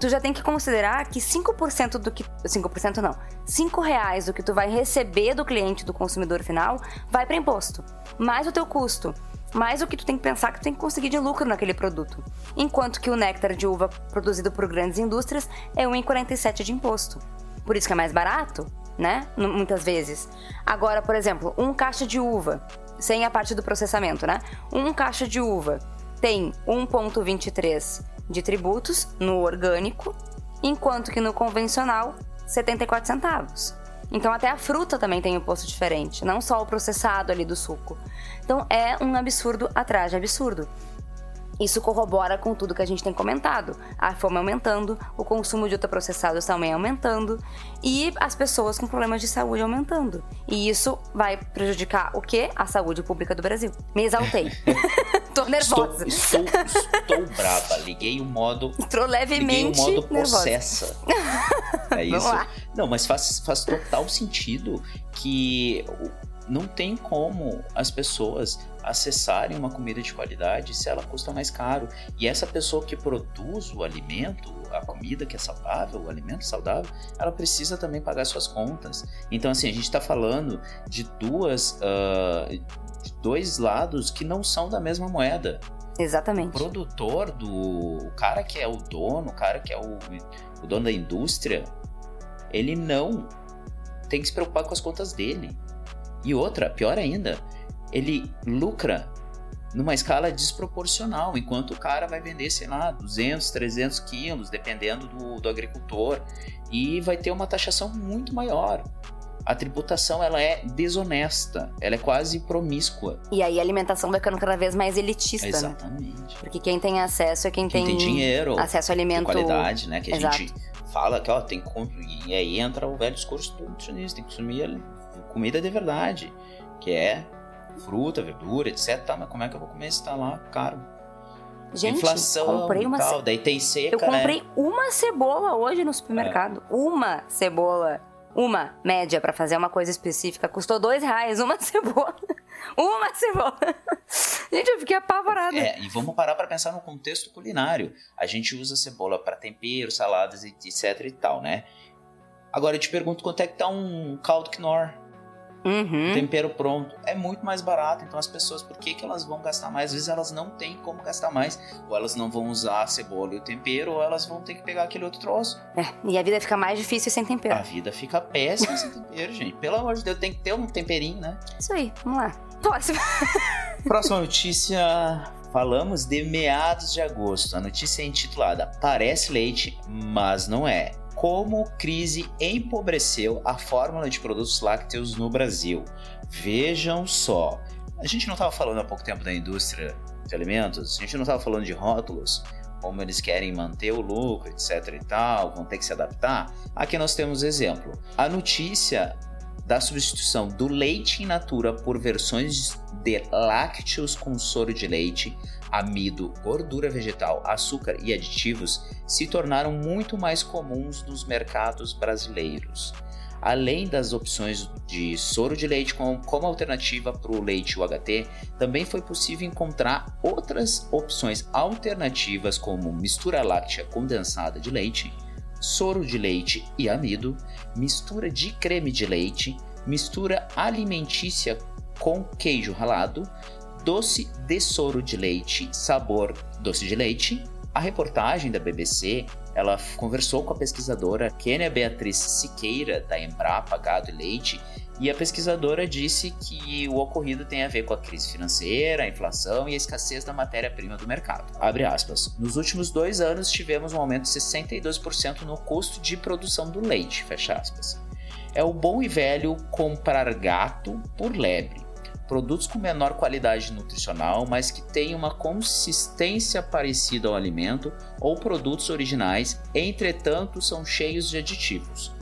tu já tem que considerar que 5% do que. 5% não. 5 reais do que tu vai receber do cliente, do consumidor final, vai para imposto. Mais o teu custo mais o que tu tem que pensar que tu tem que conseguir de lucro naquele produto. Enquanto que o néctar de uva produzido por grandes indústrias é 1,47 de imposto. Por isso que é mais barato, né? Muitas vezes. Agora, por exemplo, um caixa de uva, sem a parte do processamento, né? Um caixa de uva tem 1,23 de tributos no orgânico, enquanto que no convencional, 74 centavos. Então até a fruta também tem um imposto diferente, não só o processado ali do suco. Então é um absurdo atrás de absurdo. Isso corrobora com tudo que a gente tem comentado. A fome aumentando, o consumo de ultraprocessados também aumentando e as pessoas com problemas de saúde aumentando. E isso vai prejudicar o quê? A saúde pública do Brasil. Me exaltei. Tô nervosa. Estou, estou, estou braba. Liguei o modo. Estou levemente Liguei o modo nervosa. processa. É isso. Não, mas faz, faz total sentido que não tem como as pessoas acessarem uma comida de qualidade se ela custa mais caro. E essa pessoa que produz o alimento, a comida que é saudável, o alimento saudável, ela precisa também pagar suas contas. Então, assim, a gente está falando de duas. ah, de dois lados que não são da mesma moeda. O Exatamente. produtor do. O cara que é o dono, o cara que é o, o dono da indústria, ele não tem que se preocupar com as contas dele. E outra, pior ainda, ele lucra numa escala desproporcional, enquanto o cara vai vender, sei lá, 200, 300 quilos, dependendo do, do agricultor, e vai ter uma taxação muito maior. A tributação ela é desonesta, ela é quase promíscua. E aí a alimentação vai ficando cada vez mais elitista, né? Exatamente. Porque quem tem acesso é quem, Quem tem dinheiro, acesso a de alimento qualidade, né? Que a Exato. gente fala que ó, tem que e aí entra o velho discurso do nutricionista, tem que consumir comida de verdade, que é fruta, verdura, etc. Tá, mas como é que eu vou comer se tá lá caro? Gente, Inflação comprei uma tal, ce- daí tem seca, Eu comprei né? uma cebola hoje no supermercado. É. Uma cebola. Uma média pra fazer uma coisa específica. Custou dois reais uma cebola. Uma cebola. Gente, eu fiquei apavorada. É, e vamos parar para pensar no contexto culinário. A gente usa cebola para tempero, saladas, etc e tal, né? Agora eu te pergunto quanto é que tá um caldo quinoa? Uhum. tempero pronto é muito mais barato. Então as pessoas, por que, que elas vão gastar mais? Às vezes elas não têm como gastar mais, ou elas não vão usar a cebola e o tempero, ou elas vão ter que pegar aquele outro troço. É, e a vida fica mais difícil sem tempero. A vida fica péssima sem tempero, gente. Pelo amor de Deus, tem que ter um temperinho, né? Isso aí, vamos lá. Próximo. Próxima notícia. Falamos de meados de agosto. A notícia é intitulada Parece leite, mas não é. Como crise empobreceu a fórmula de produtos lácteos no Brasil. Vejam só. A gente não estava falando há pouco tempo da indústria de alimentos? A gente não estava falando de rótulos? Como eles querem manter o lucro, etc e tal, vão ter que se adaptar? Aqui nós temos exemplo. A notícia da substituição do leite in natura por versões de lácteos com soro de leite, amido, gordura vegetal, açúcar e aditivos se tornaram muito mais comuns nos mercados brasileiros. Além das opções de soro de leite com- como alternativa para o leite UHT, também foi possível encontrar outras opções alternativas como mistura láctea condensada de leite, soro de leite e amido, mistura de creme de leite, mistura alimentícia com queijo ralado, doce de soro de leite, sabor doce de leite. A reportagem da BBC, ela conversou com a pesquisadora Kênia Beatriz Siqueira, da Embrapa Gado e Leite, e a pesquisadora disse que o ocorrido tem a ver com a crise financeira, a inflação e a escassez da matéria-prima do mercado. Nos últimos dois anos tivemos um aumento de 62% no custo de produção do leite. É o bom e velho comprar gato por lebre. Produtos com menor qualidade nutricional, mas que têm uma consistência parecida ao alimento, ou produtos originais, entretanto são cheios de aditivos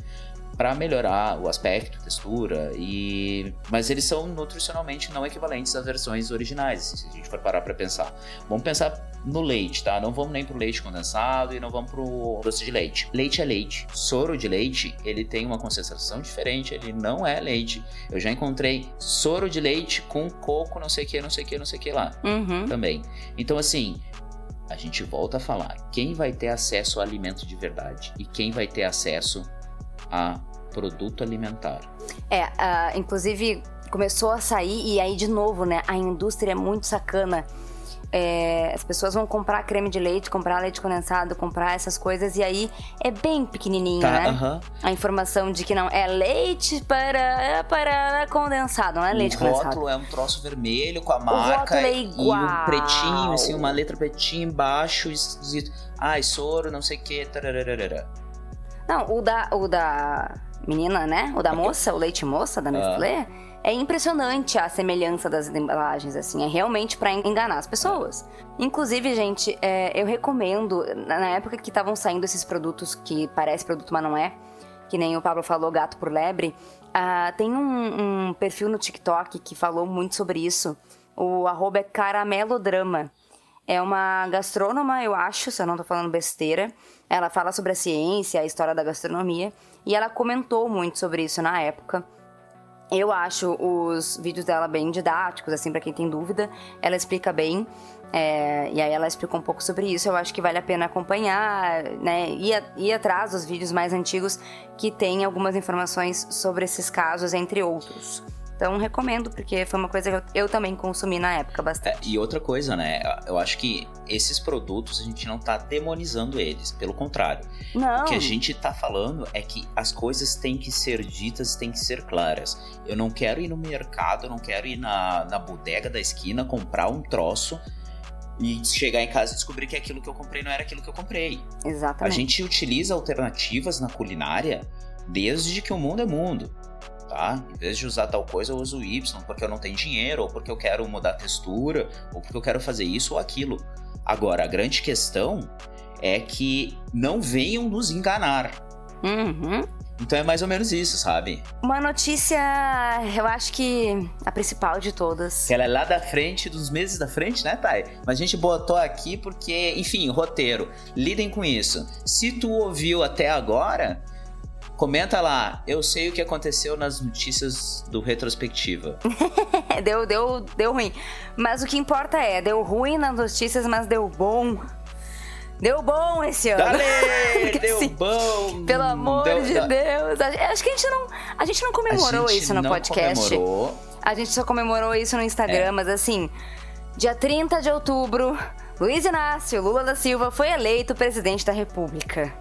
para melhorar o aspecto, textura e mas eles são nutricionalmente não equivalentes às versões originais, se a gente for parar para pensar. Vamos pensar no leite, tá? Não vamos nem pro leite condensado e não vamos pro doce de leite. Leite é leite. Soro de leite, ele tem uma concentração diferente, ele não é leite. Eu já encontrei soro de leite com coco, não sei o que, não sei o que, não sei o que lá Uhum. também. Então, assim, a gente volta a falar: quem vai ter acesso a alimento de verdade e quem vai ter acesso a produto alimentar? É, ah, inclusive começou a sair, e aí de novo, né? A indústria é muito sacana. É, as pessoas vão comprar creme de leite, comprar leite condensado, comprar essas coisas, e aí é bem pequenininho, Tá, né? aham. A informação de que não é leite para, para condensado, não é leite o condensado. rótulo é um troço vermelho com a marca é e igual. um pretinho, assim, uma letra pretinha embaixo, escrito, ai, soro, não sei o que, tarararara. Não, o da, o da menina, né? O da moça, o leite moça da Nestlé. É impressionante a semelhança das embalagens, assim. É realmente para enganar as pessoas. Inclusive, gente, é, eu recomendo, na época que estavam saindo esses produtos que parece produto, mas não é, que nem o Pablo falou, gato por lebre, uh, tem um, um, perfil no TikTok que falou muito sobre isso. O arroba é caramelodrama. É uma gastrônoma, eu acho, se eu não tô falando besteira. Ela fala sobre a ciência, a história da gastronomia. E ela comentou muito sobre isso na época. Eu acho os vídeos dela bem didáticos, assim, para quem tem dúvida. Ela explica bem. É, e aí ela explicou um pouco sobre isso. Eu acho que vale a pena acompanhar, né? Ir, ir atrás dos vídeos mais antigos que tem algumas informações sobre esses casos, entre outros. Então recomendo, porque foi uma coisa que eu, eu também consumi na época bastante. É, e outra coisa, né? Eu acho que esses produtos a gente não tá demonizando eles, pelo contrário. Não. O que a gente tá falando é que as coisas têm que ser ditas, têm que ser claras. Eu não quero ir no mercado, eu não quero ir na, na bodega da esquina comprar um troço e chegar em casa e descobrir que aquilo que eu comprei não era aquilo que eu comprei. Exatamente. A gente utiliza alternativas na culinária desde que o mundo é mundo tá? Em vez de usar tal coisa, eu uso Y porque eu não tenho dinheiro, ou porque eu quero mudar a textura, ou porque eu quero fazer isso ou aquilo. Agora, a grande questão é que não venham nos enganar. Uhum. Então é mais ou menos isso, sabe? Uma notícia, eu acho que a principal de todas. Ela é lá da frente, dos meses da frente, né, Thay? Mas a gente botou aqui porque, enfim, roteiro. Lidem com isso. Se tu ouviu até agora, Comenta lá, eu sei o que aconteceu nas notícias do Retrospectiva. deu, deu, deu ruim. Mas o que importa é, deu ruim nas notícias, mas deu bom. Deu bom esse ano. Dale, deu assim, bom. Pelo amor deu, de Deus. Acho que a gente não, a gente não comemorou gente isso no não podcast. Comemorou. A gente só comemorou isso no Instagram, é. mas assim, dia 30 de outubro, Luiz Inácio Lula da Silva foi eleito presidente da República.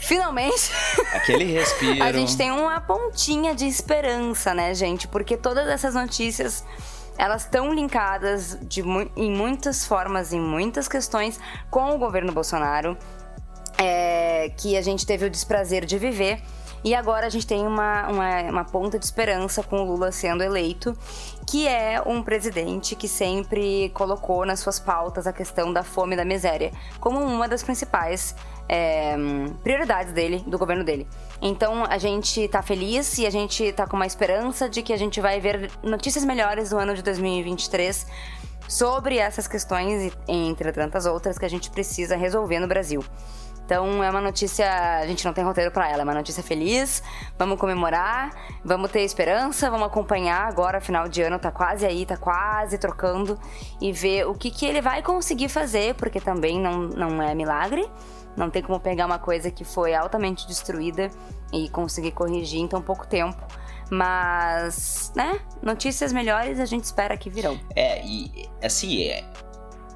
Finalmente. Aquele respiro. a gente tem uma pontinha de esperança, né, gente? Porque todas essas notícias elas estão linkadas de, em muitas formas, em muitas questões, com o governo Bolsonaro, é, que a gente teve o desprazer de viver. E agora a gente tem uma, uma, uma, ponta de esperança com o Lula sendo eleito, que é um presidente que sempre colocou nas suas pautas a questão da fome e da miséria como uma das principais é, prioridades dele, do governo dele. Então a gente tá feliz e a gente tá com uma esperança de que a gente vai ver notícias melhores no ano de 2023 sobre essas questões, entre tantas outras, que a gente precisa resolver no Brasil. Então é uma notícia, a gente não tem roteiro para ela, é uma notícia feliz. Vamos comemorar, vamos ter esperança, vamos acompanhar agora, final de ano tá quase aí, tá quase trocando e ver o que que ele vai conseguir fazer, porque também não, não é milagre. Não tem como pegar uma coisa que foi altamente destruída e conseguir corrigir em tão pouco tempo. Mas, né? Notícias melhores a gente espera que virão. É, e assim, é,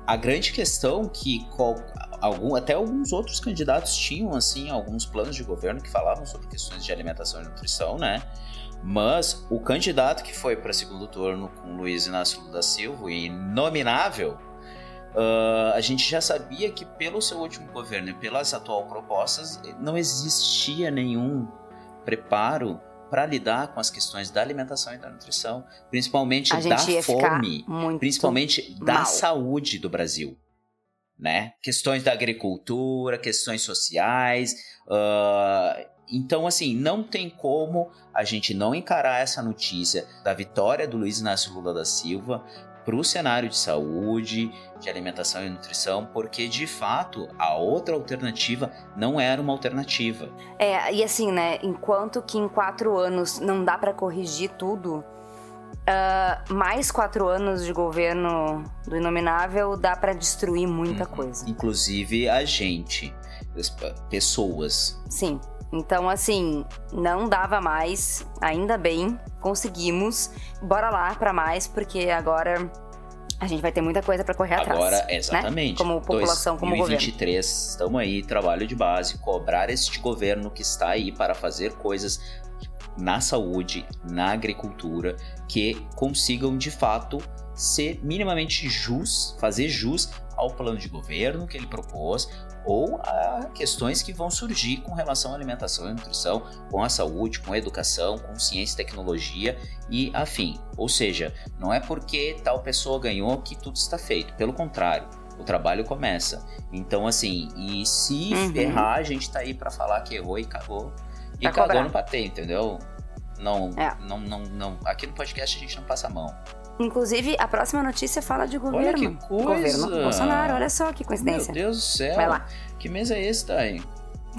a grande questão que qual, algum, até alguns outros candidatos tinham assim alguns planos de governo que falavam sobre questões de alimentação e nutrição, né? Mas o candidato que foi para segundo turno com Luiz Inácio Lula da Silva, inominável, Uh, a gente já sabia que pelo seu último governo e pelas atuais propostas não existia nenhum preparo para lidar com as questões da alimentação e da nutrição, principalmente da fome, principalmente da mal. saúde do Brasil. Né? Questões da agricultura, questões sociais. Uh, então, assim, não tem como a gente não encarar essa notícia da vitória do Luiz Inácio Lula da Silva para o cenário de saúde, de alimentação e nutrição, porque de fato a outra alternativa não era uma alternativa. É, e assim, né? Enquanto que em quatro anos não dá para corrigir tudo, uh, mais quatro anos de governo do Inominável dá para destruir muita uhum. coisa. Inclusive a gente, pessoas. Sim. Então, assim, não dava mais, ainda bem, conseguimos. Bora lá para mais, porque agora a gente vai ter muita coisa para correr atrás. Agora, exatamente. Né? Como população, 2023, como governo. 2023, estamos aí, trabalho de base, cobrar este governo que está aí para fazer coisas na saúde, na agricultura, que consigam de fato ser minimamente jus, fazer jus ao plano de governo que ele propôs ou a questões que vão surgir com relação à alimentação e nutrição, com a saúde, com a educação, com ciência e tecnologia e afim. Ou seja, não é porque tal pessoa ganhou que tudo está feito, pelo contrário. O trabalho começa. Então, assim, e se Uhum. ferrar, a gente tá aí para falar que errou e cagou. E Pra cagou cobrar. no patê, entendeu? Não, É. não, não, não. Aqui no podcast a gente não passa a mão. Inclusive, a próxima notícia fala de governo. Olha que coisa! Governo Bolsonaro, olha só que Meu coincidência. Deus do céu. Vai lá. Que mês é esse, Thay?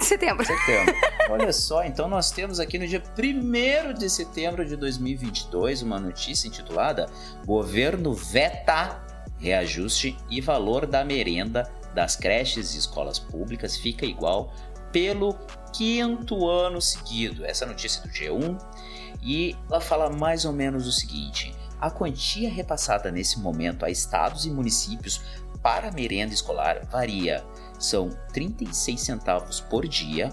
Setembro. Setembro. Olha só, então nós temos aqui no dia 1 de setembro de 2022 uma notícia intitulada Governo veta reajuste e valor da merenda das creches e escolas públicas fica igual pelo quinto ano seguido. Essa notícia é do G1 e ela fala mais ou menos o seguinte: a quantia repassada nesse momento a estados e municípios para a merenda escolar varia. São 36 centavos por dia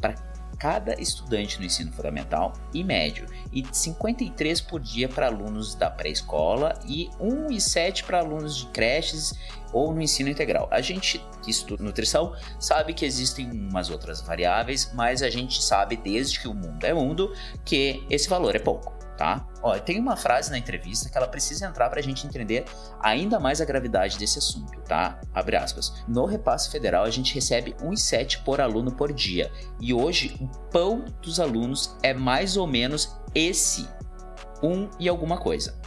para cada estudante no ensino fundamental e médio e 53 por dia para alunos da pré-escola e 1,7 para alunos de creches ou no ensino integral. A gente que estuda nutrição sabe que existem umas outras variáveis, mas a gente sabe desde que o mundo é mundo que esse valor é pouco, tá? Ó, tem uma frase na entrevista que ela precisa entrar para a gente entender ainda mais a gravidade desse assunto, tá? Abre aspas. No repasse federal a gente recebe 1,7 por aluno por dia e hoje o pão dos alunos é mais ou menos esse, um e alguma coisa.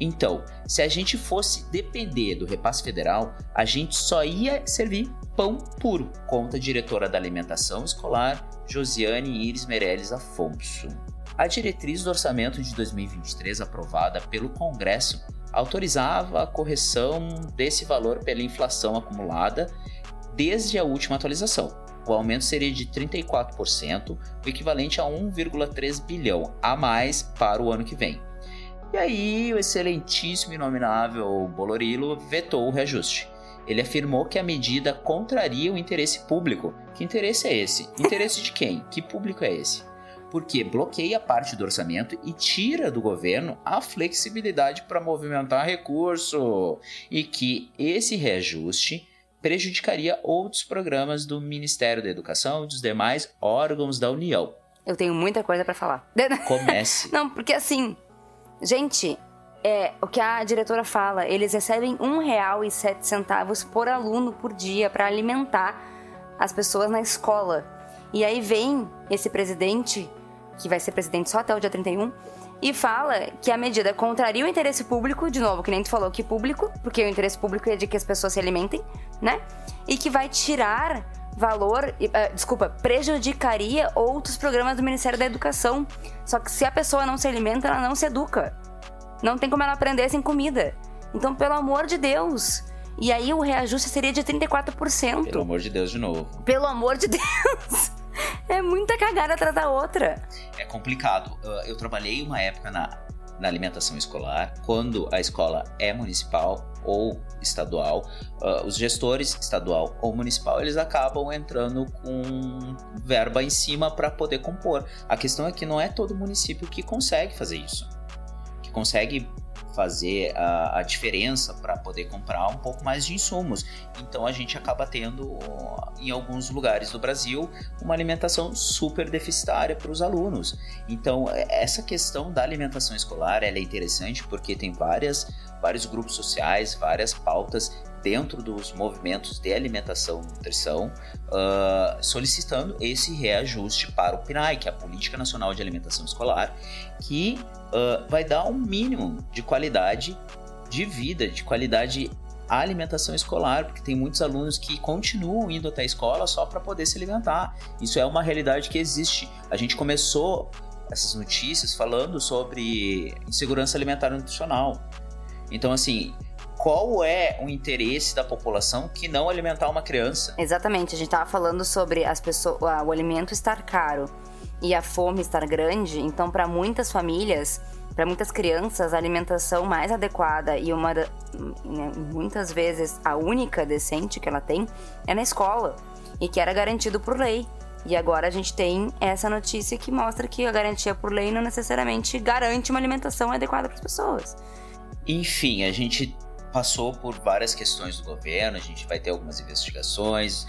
Então, se a gente fosse depender do repasse federal, a gente só ia servir pão puro, conta a diretora da alimentação escolar, Josiane Iris Meirelles Afonso. A diretriz do orçamento de 2023 aprovada pelo Congresso autorizava a correção desse valor pela inflação acumulada desde a última atualização. O aumento seria de 34%, o equivalente a 1,3 bilhão a mais para o ano que vem. E aí, o excelentíssimo e inominável Bolorilo vetou o reajuste. Ele afirmou que a medida contraria o interesse público. Que interesse é esse? Interesse de quem? Que público é esse? Porque bloqueia parte do orçamento e tira do governo a flexibilidade para movimentar recurso. E que esse reajuste prejudicaria outros programas do Ministério da Educação e dos demais órgãos da União. Eu tenho muita coisa pra falar. Comece. Não, porque assim, gente, é, o que a diretora fala, eles recebem um real e sete centavos por aluno por dia pra alimentar as pessoas na escola. E aí vem esse presidente, que vai ser presidente só até o dia 31, e fala que a medida contraria o interesse público, de novo, que nem tu falou que público, porque o interesse público é de que as pessoas se alimentem, né? E que vai tirar valor, e, ah, desculpa, prejudicaria outros programas do Ministério da Educação. Só que se a pessoa não se alimenta, ela não se educa. Não tem como ela aprender sem comida. Então, pelo amor de Deus. E aí o reajuste seria de 34%. Pelo amor de Deus, de novo. Pelo amor de Deus. É muita cagada atrás da outra. É complicado. Uh, Eu trabalhei uma época na, na alimentação escolar, quando a escola é municipal ou estadual, uh, os gestores estadual ou municipal, eles acabam entrando com verba em cima para poder compor. A questão é que não é todo município que consegue fazer isso, que consegue fazer a, a diferença para poder comprar um pouco mais de insumos. Então a gente acaba tendo, em alguns lugares do Brasil, uma alimentação super deficitária para os alunos. Então essa questão da alimentação escolar é interessante porque tem várias, vários grupos sociais, várias pautas dentro dos movimentos de alimentação e nutrição uh, solicitando esse reajuste para o PNAE, que é a Política Nacional de Alimentação Escolar, que uh, vai dar um mínimo de qualidade de vida, de qualidade à alimentação escolar, porque tem muitos alunos que continuam indo até a escola só para poder se alimentar. Isso é uma realidade que existe. A gente começou essas notícias falando sobre insegurança alimentar e nutricional. Então, assim, qual é o interesse da população que não alimentar uma criança? Exatamente, a gente tava falando sobre as pessoas, o alimento estar caro e a fome estar grande, então para muitas famílias, para muitas crianças, a alimentação mais adequada e uma né, muitas vezes a única decente que ela tem é na escola e que era garantido por lei. E agora a gente tem essa notícia que mostra que a garantia por lei não necessariamente garante uma alimentação adequada para as pessoas. Enfim, a gente passou por várias questões do governo, a gente vai ter algumas investigações,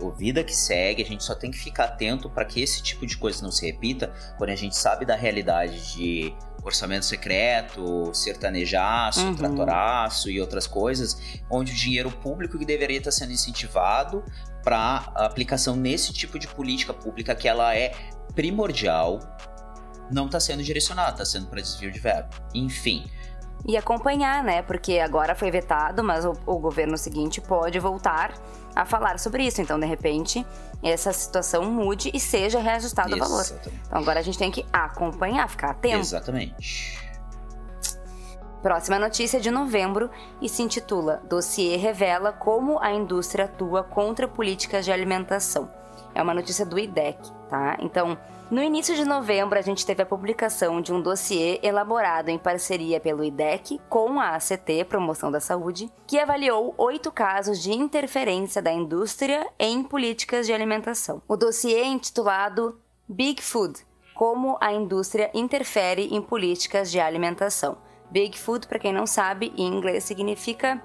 o vida que segue, a gente só tem que ficar atento para que esse tipo de coisa não se repita quando a gente sabe da realidade de orçamento secreto, sertanejaço, Uhum. tratoraço e outras coisas, onde o dinheiro público que deveria estar sendo incentivado para aplicação nesse tipo de política pública que ela é primordial, não está sendo direcionado, está sendo para desvio de verba. Enfim, E acompanhar, né? Porque agora foi vetado, mas o, o governo seguinte pode voltar a falar sobre isso. Então, de repente, essa situação mude e seja reajustado o valor. Então, agora a gente tem que acompanhar, ficar atento. Exatamente. Próxima notícia é de novembro e se intitula Dossiê revela como a indústria atua contra políticas de alimentação. É uma notícia do IDEC, tá? Então, no início de novembro, a gente teve a publicação de um dossiê elaborado em parceria pelo IDEC com a ACT, Promoção da Saúde, que avaliou oito casos de interferência da indústria em políticas de alimentação. O dossiê é intitulado Big Food Como a indústria interfere em políticas de alimentação. Big Food, para quem não sabe, em inglês significa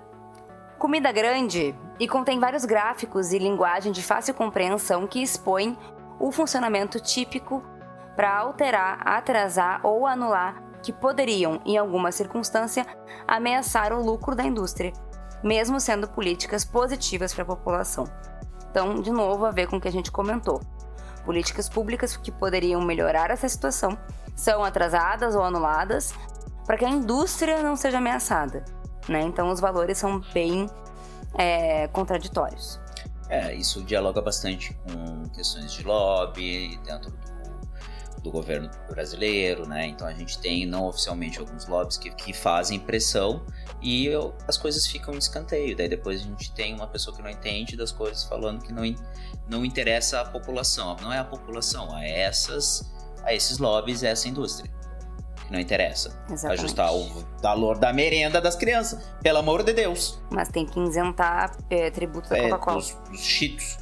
comida grande e contém vários gráficos e linguagem de fácil compreensão que expõem o funcionamento típico para alterar, atrasar ou anular que poderiam, em alguma circunstância, ameaçar o lucro da indústria, mesmo sendo políticas positivas para a população. Então, de novo, a ver com o que a gente comentou. Políticas públicas que poderiam melhorar essa situação são atrasadas ou anuladas para que a indústria não seja ameaçada. Né? Então, os valores são bem é, contraditórios. É, isso dialoga bastante com questões de lobby dentro do, do governo brasileiro, né? Então a gente tem não oficialmente alguns lobbies que, que fazem pressão e eu- as coisas ficam em escanteio. Daí depois a gente tem uma pessoa que não entende das coisas falando que não, não interessa a população. Não é a população, a essas, a esses lobbies, essa indústria. Não interessa. Exatamente. Ajustar o valor da merenda das crianças. Pelo amor de Deus. Mas tem que isentar é, tributo da É, Coca-Cola. dos cheetos.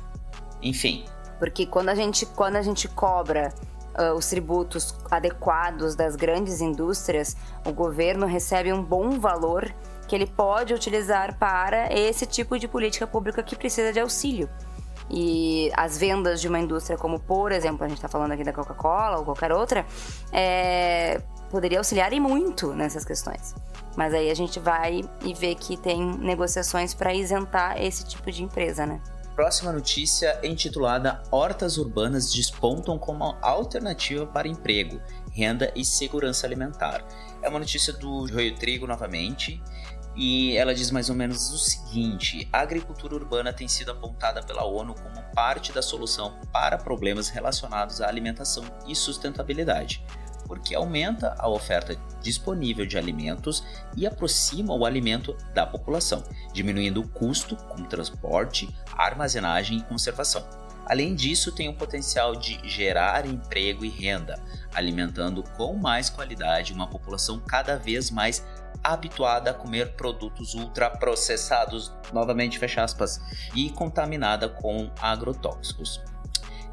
Enfim, Porque quando a gente, quando a gente cobra ah, os tributos adequados das grandes indústrias, o governo recebe um bom valor que ele pode utilizar para esse tipo de política pública que precisa de auxílio. E as vendas de uma indústria como, por exemplo, a gente está falando aqui da Coca-Cola ou qualquer outra, é, poderia auxiliar e muito nessas questões. Mas aí a gente vai e vê que tem negociações para isentar esse tipo de empresa, né? Próxima notícia intitulada Hortas urbanas despontam como alternativa para emprego, renda e segurança alimentar. É uma notícia do Joio Trigo novamente. E ela diz mais ou menos o seguinte: a agricultura urbana tem sido apontada pela ONU como parte da solução para problemas relacionados à alimentação e sustentabilidade, porque aumenta a oferta disponível de alimentos e aproxima o alimento da população, diminuindo o custo com transporte, armazenagem e conservação. Além disso, tem o potencial de gerar emprego e renda, alimentando com mais qualidade uma população cada vez mais habituada a comer produtos ultraprocessados, novamente fecha aspas, e contaminada com agrotóxicos.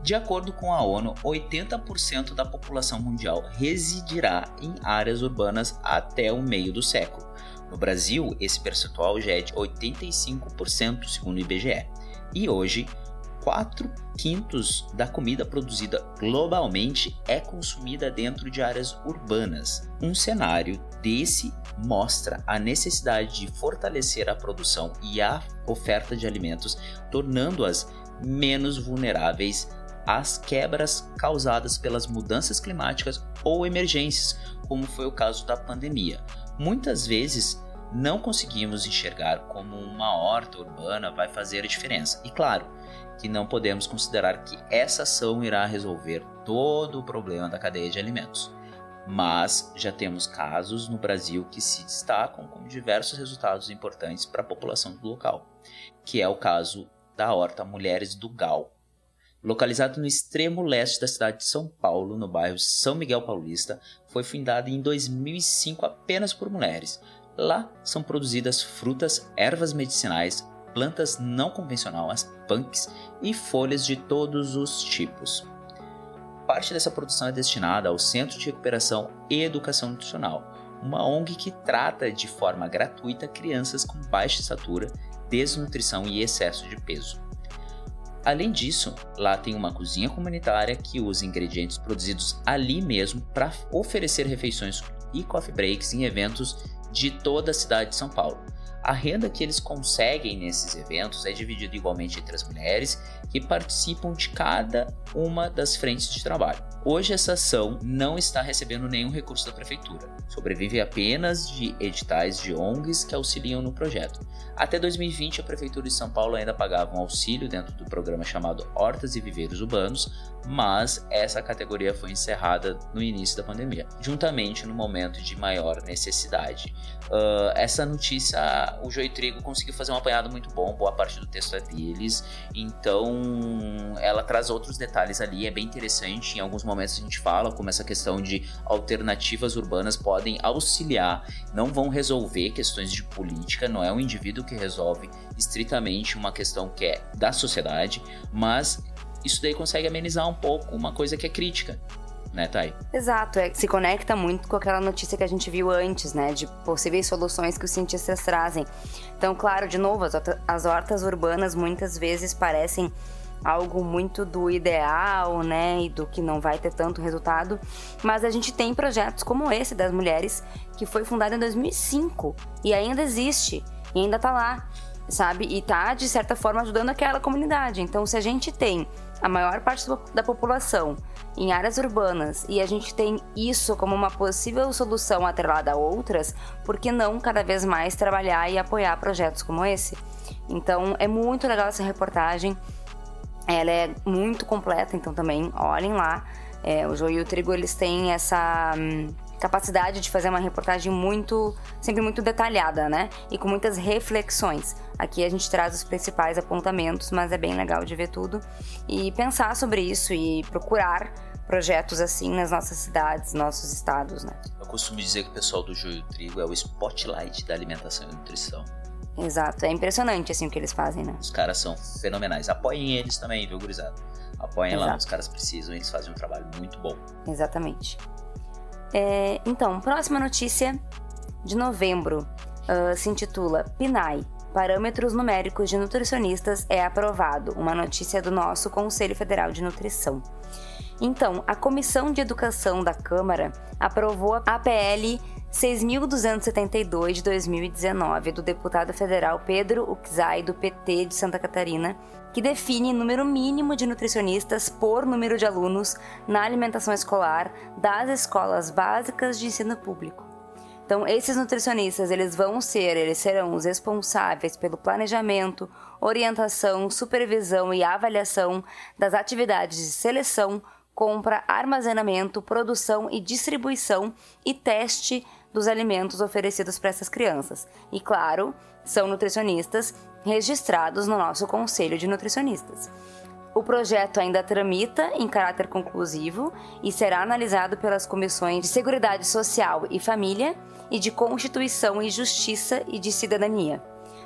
De acordo com a ONU, 80% da população mundial residirá em áreas urbanas até o meio do século. No Brasil, esse percentual já é de 85%, segundo o IBGE. E hoje, 4 quintos da comida produzida globalmente é consumida dentro de áreas urbanas. Um cenário desse mostra a necessidade de fortalecer a produção e a oferta de alimentos, tornando-as menos vulneráveis às quebras causadas pelas mudanças climáticas ou emergências, como foi o caso da pandemia. Muitas vezes não conseguimos enxergar como uma horta urbana vai fazer a diferença. E claro, que não podemos considerar que essa ação irá resolver todo o problema da cadeia de alimentos. Mas já temos casos no Brasil que se destacam com diversos resultados importantes para a população do local, que é o caso da horta Mulheres do Gal. Localizado no extremo leste da cidade de São Paulo, no bairro São Miguel Paulista, foi fundada em 2005 apenas por mulheres. Lá são produzidas frutas, ervas medicinais, plantas não convencionais, punks e folhas de todos os tipos. Parte dessa produção é destinada ao Centro de Recuperação e Educação Nutricional, uma ONG que trata de forma gratuita crianças com baixa estatura, desnutrição e excesso de peso. Além disso, lá tem uma cozinha comunitária que usa ingredientes produzidos ali mesmo para oferecer refeições e coffee breaks em eventos de toda a cidade de São Paulo. A renda que eles conseguem nesses eventos é dividida igualmente entre as mulheres que participam de cada uma das frentes de trabalho. Hoje essa ação não está recebendo nenhum recurso da prefeitura. Sobrevive apenas de editais de ONGs que auxiliam no projeto. Até 2020, a prefeitura de São Paulo ainda pagava um auxílio dentro do programa chamado Hortas e Viveiros Urbanos, mas essa categoria foi encerrada no início da pandemia, juntamente no momento de maior necessidade. Uh, essa notícia, o Joio Trigo conseguiu fazer um apanhado muito bom, boa parte do texto é deles, então ela traz outros detalhes ali, é bem interessante. Em alguns momentos a gente fala como essa questão de alternativas urbanas podem auxiliar, não vão resolver questões de política, não é um indivíduo que resolve estritamente uma questão que é da sociedade, mas isso daí consegue amenizar um pouco uma coisa que é crítica. Né, Thay? Exato, é, se conecta muito com aquela notícia que a gente viu antes, né? De possíveis soluções que os cientistas trazem. Então, claro, de novo, as, as hortas urbanas muitas vezes parecem algo muito do ideal, né, e do que não vai ter tanto resultado, mas a gente tem projetos como esse das mulheres, que foi fundado em 2005 e ainda existe, e ainda tá lá, sabe? E tá de certa forma ajudando aquela comunidade. Então, se a gente tem a maior parte da população em áreas urbanas e a gente tem isso como uma possível solução atrelada a outras, por que não cada vez mais trabalhar e apoiar projetos como esse? Então é muito legal essa reportagem, ela é muito completa, então também olhem lá. É, o Joio e o Trigo eles têm essa. Hum, capacidade de fazer uma reportagem muito, sempre muito detalhada, né? E com muitas reflexões. Aqui a gente traz os principais apontamentos, mas é bem legal de ver tudo e pensar sobre isso e procurar projetos assim nas nossas cidades, nossos estados, né? Eu costumo dizer que o pessoal do Joio Trigo é o spotlight da alimentação e nutrição. Exato, é impressionante assim o que eles fazem, né? Os caras são fenomenais. Apoiem eles também, viu, gurizada? Apoiem Exato. lá, os caras precisam, eles fazem um trabalho muito bom. Exatamente. É, então, próxima notícia de novembro uh, se intitula PNAE Parâmetros Numéricos de Nutricionistas é aprovado. Uma notícia do nosso Conselho Federal de Nutrição. Então, a Comissão de Educação da Câmara aprovou a PL 6.272 de 2019 do deputado federal Pedro Uxai, do PT de Santa Catarina, que define número mínimo de nutricionistas por número de alunos na alimentação escolar das escolas básicas de ensino público. Então, esses nutricionistas, eles vão ser, eles serão os responsáveis pelo planejamento, orientação, supervisão e avaliação das atividades de seleção, compra, armazenamento, produção e distribuição e teste dos alimentos oferecidos para essas crianças. E claro, são nutricionistas registrados no nosso Conselho de Nutricionistas. O projeto ainda tramita em caráter conclusivo e será analisado pelas comissões de Seguridade Social e Família e de Constituição e Justiça e de Cidadania.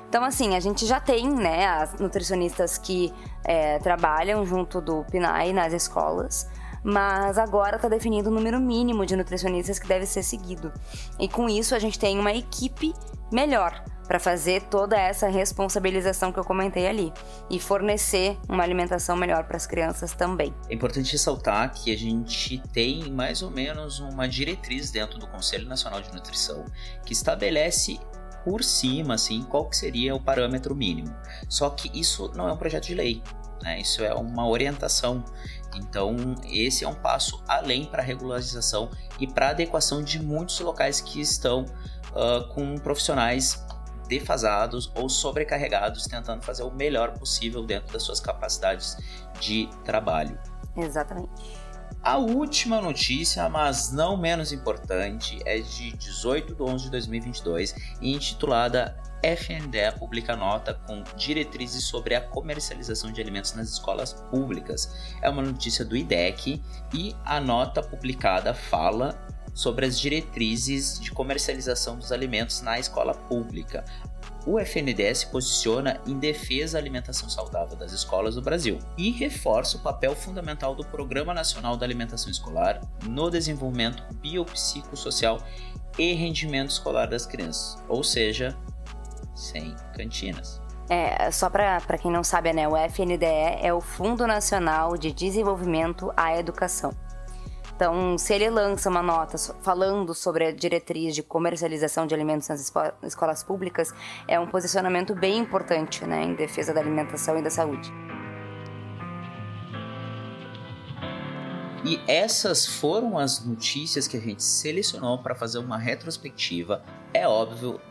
Então, assim, a gente já tem, né, as nutricionistas que é, trabalham junto do PNAE nas escolas, mas agora está definido o número mínimo de nutricionistas que deve ser seguido. E com isso a gente tem uma equipe melhor para fazer toda essa responsabilização que eu comentei ali e fornecer uma alimentação melhor para as crianças também. É importante ressaltar que a gente tem mais ou menos uma diretriz dentro do Conselho Nacional de Nutrição que estabelece por cima assim qual que seria o parâmetro mínimo. Só que isso não é um projeto de lei, né? Isso é uma orientação. Então, esse é um passo além para a regularização e para adequação de muitos locais que estão uh, com profissionais defasados ou sobrecarregados, tentando fazer o melhor possível dentro das suas capacidades de trabalho. Exatamente. A última notícia, mas não menos importante, é de 18 de 11 de 2022 e intitulada FNDE publica nota com diretrizes sobre a comercialização de alimentos nas escolas públicas. É uma notícia do IDEC e a nota publicada fala sobre as diretrizes de comercialização dos alimentos na escola pública. O FNDE se posiciona em defesa da alimentação saudável das escolas do Brasil e reforça o papel fundamental do Programa Nacional da Alimentação Escolar no desenvolvimento biopsicossocial e rendimento escolar das crianças, ou seja, sem cantinas. É, só para quem não sabe, né, o FNDE é o Fundo Nacional de Desenvolvimento à Educação. Então, se ele lança uma nota falando sobre a diretriz de comercialização de alimentos nas escolas públicas, é um posicionamento bem importante né, em defesa da alimentação e da saúde. E essas foram as notícias que a gente selecionou para fazer uma retrospectiva. É óbvio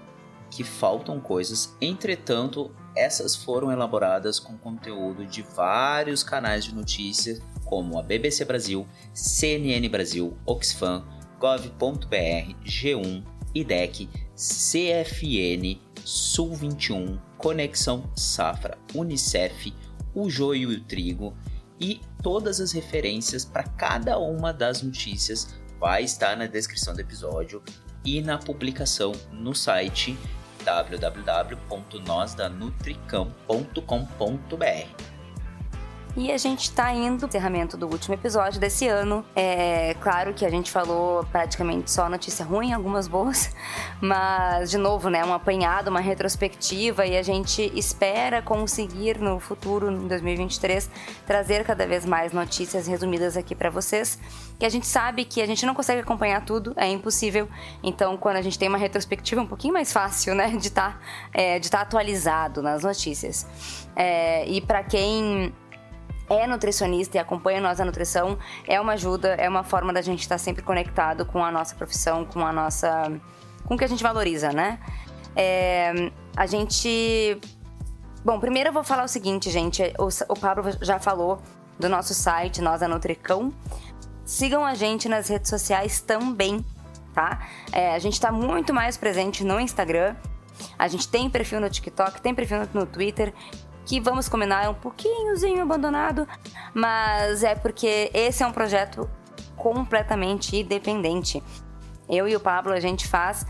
que faltam coisas, entretanto, essas foram elaboradas com conteúdo de vários canais de notícias, como a BBC Brasil, CNN Brasil, Oxfam, Gov.br, G1, IDEC, CFN, Sul 21, Conexão Safra, Unicef, O Joio e o Trigo, e todas as referências para cada uma das notícias vai estar na descrição do episódio e na publicação no site www.nosdanutricam.com.br. E a gente está indo encerramento do último episódio desse ano. É claro que a gente falou praticamente só notícia ruim, algumas boas, mas de novo, né, um apanhado, uma retrospectiva e a gente espera conseguir no futuro, em 2023, trazer cada vez mais notícias resumidas aqui para vocês. Que a gente sabe que a gente não consegue acompanhar tudo, é impossível. Então, quando a gente tem uma retrospectiva, é um pouquinho mais fácil, né, de estar tá, é, de tá atualizado nas notícias. É, e para quem é nutricionista e acompanha nós a nutrição, é uma ajuda, é uma forma da gente estar sempre conectado com a nossa profissão, com a nossa. com o que a gente valoriza, né? É, a gente. Bom, primeiro eu vou falar o seguinte, gente. O, o Pablo já falou do nosso site, Nós a Nutricão. Sigam a gente nas redes sociais também, tá? É, a gente está muito mais presente no Instagram. A gente tem perfil no TikTok, tem perfil no Twitter que vamos combinar é um pouquinhozinho abandonado, mas é porque esse é um projeto completamente independente. Eu e o Pablo a gente faz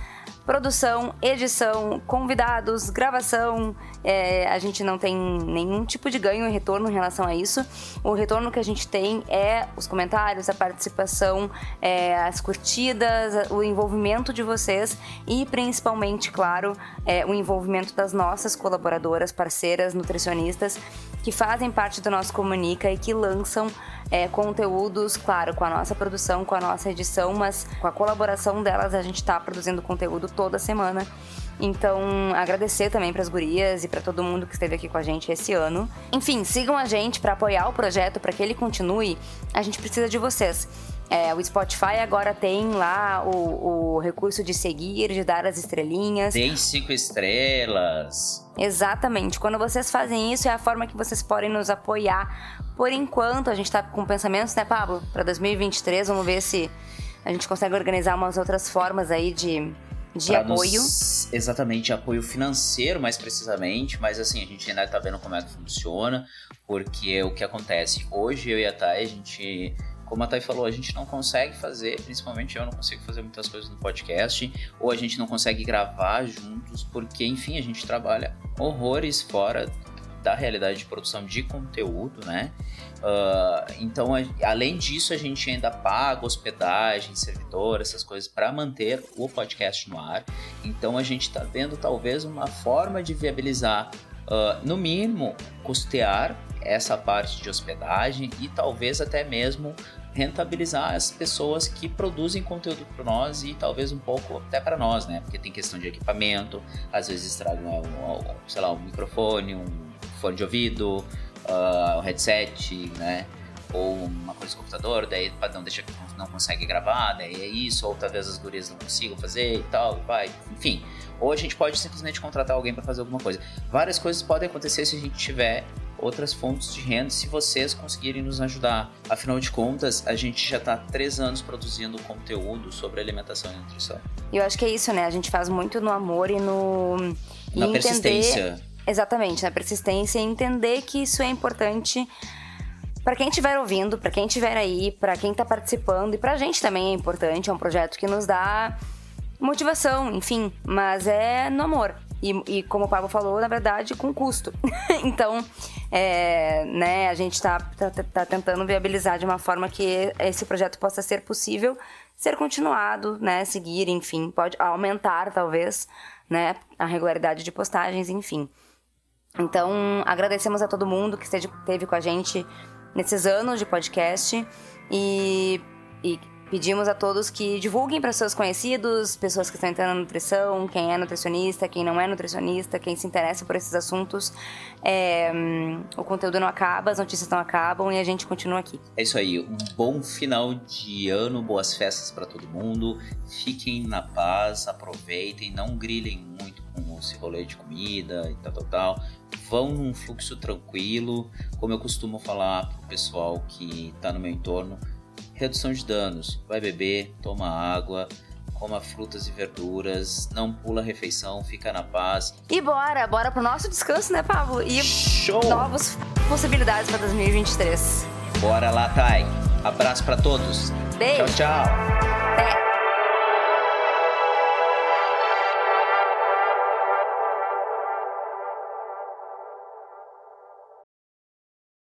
produção, edição, convidados, gravação. É, a gente não tem nenhum tipo de ganho e retorno em relação a isso. O retorno que a gente tem é os comentários, a participação, é, as curtidas, o envolvimento de vocês e principalmente, claro, é, o envolvimento das nossas colaboradoras, parceiras, nutricionistas que fazem parte do nosso Comunica e que lançam é, conteúdos, claro, com a nossa produção, com a nossa edição, mas com a colaboração delas a gente está produzindo conteúdo toda semana. Então, agradecer também para as gurias e para todo mundo que esteve aqui com a gente esse ano. Enfim, sigam a gente para apoiar o projeto, para que ele continue. A gente precisa de vocês. É, o Spotify agora tem lá o, o, recurso de seguir, de dar as estrelinhas. Tem cinco estrelas. Exatamente. Quando vocês fazem isso, é a forma que vocês podem nos apoiar. Por enquanto, a gente tá com pensamentos, né, Pablo? Para 2023, vamos ver se a gente consegue organizar umas outras formas aí de, de pra apoio. Nos, exatamente, apoio financeiro, mais precisamente. Mas assim, a gente ainda tá vendo como é que funciona. Porque o que acontece? Hoje, eu e a Thay, a gente como a Thay falou, a gente não consegue fazer, principalmente eu não consigo fazer muitas coisas no podcast, ou a gente não consegue gravar juntos, porque, enfim, a gente trabalha horrores fora da realidade de produção de conteúdo, né? Uh, então, além disso, a gente ainda paga hospedagem, servidor, essas coisas para manter o podcast no ar. Então, a gente está vendo talvez uma forma de viabilizar, uh, no mínimo, custear essa parte de hospedagem e talvez até mesmo rentabilizar as pessoas que produzem conteúdo para nós e talvez um pouco até para nós, né? Porque tem questão de equipamento, às vezes tragam, um, sei lá, um microfone, um fone de ouvido, uh, um headset, né? Ou uma coisa de computador, daí não deixa que não consegue gravar, daí é isso, ou talvez as gurias não consigam fazer e tal, vai, enfim. Ou a gente pode simplesmente contratar alguém para fazer alguma coisa. Várias coisas podem acontecer se a gente tiver outras fontes de renda se vocês conseguirem nos ajudar. Afinal de contas, a gente já está há três anos produzindo conteúdo sobre alimentação e nutrição. E eu acho que é isso, né? A gente faz muito no amor e no. E na entender... persistência. Exatamente, na persistência e entender que isso é importante para quem estiver ouvindo, para quem estiver aí, para quem está participando e para a gente também é importante. É um projeto que nos dá motivação, enfim, mas é no amor. E, e, como o Pablo falou, na verdade, com custo. então, é, né, a gente está tá, tá tentando viabilizar de uma forma que esse projeto possa ser possível ser continuado, né, seguir, enfim, pode aumentar talvez, né, a regularidade de postagens, enfim. Então, agradecemos a todo mundo que esteve com a gente nesses anos de podcast e, e Pedimos a todos que divulguem para seus conhecidos, pessoas que estão entrando na nutrição, quem é nutricionista, quem não é nutricionista, quem se interessa por esses assuntos. É, o conteúdo não acaba, as notícias não acabam e a gente continua aqui. É isso aí. Um bom final de ano, boas festas para todo mundo. Fiquem na paz, aproveitem, não grilhem muito com esse rolê de comida e tal, tal, tal. Vão num fluxo tranquilo. Como eu costumo falar pro pessoal que está no meu entorno redução de danos. Vai beber, toma água, coma frutas e verduras, não pula a refeição, fica na paz. E bora, bora pro nosso descanso, né, Pablo? E Show! novas possibilidades para 2023. Bora lá, Thay. Abraço para todos. Beijo. Tchau, tchau. Até.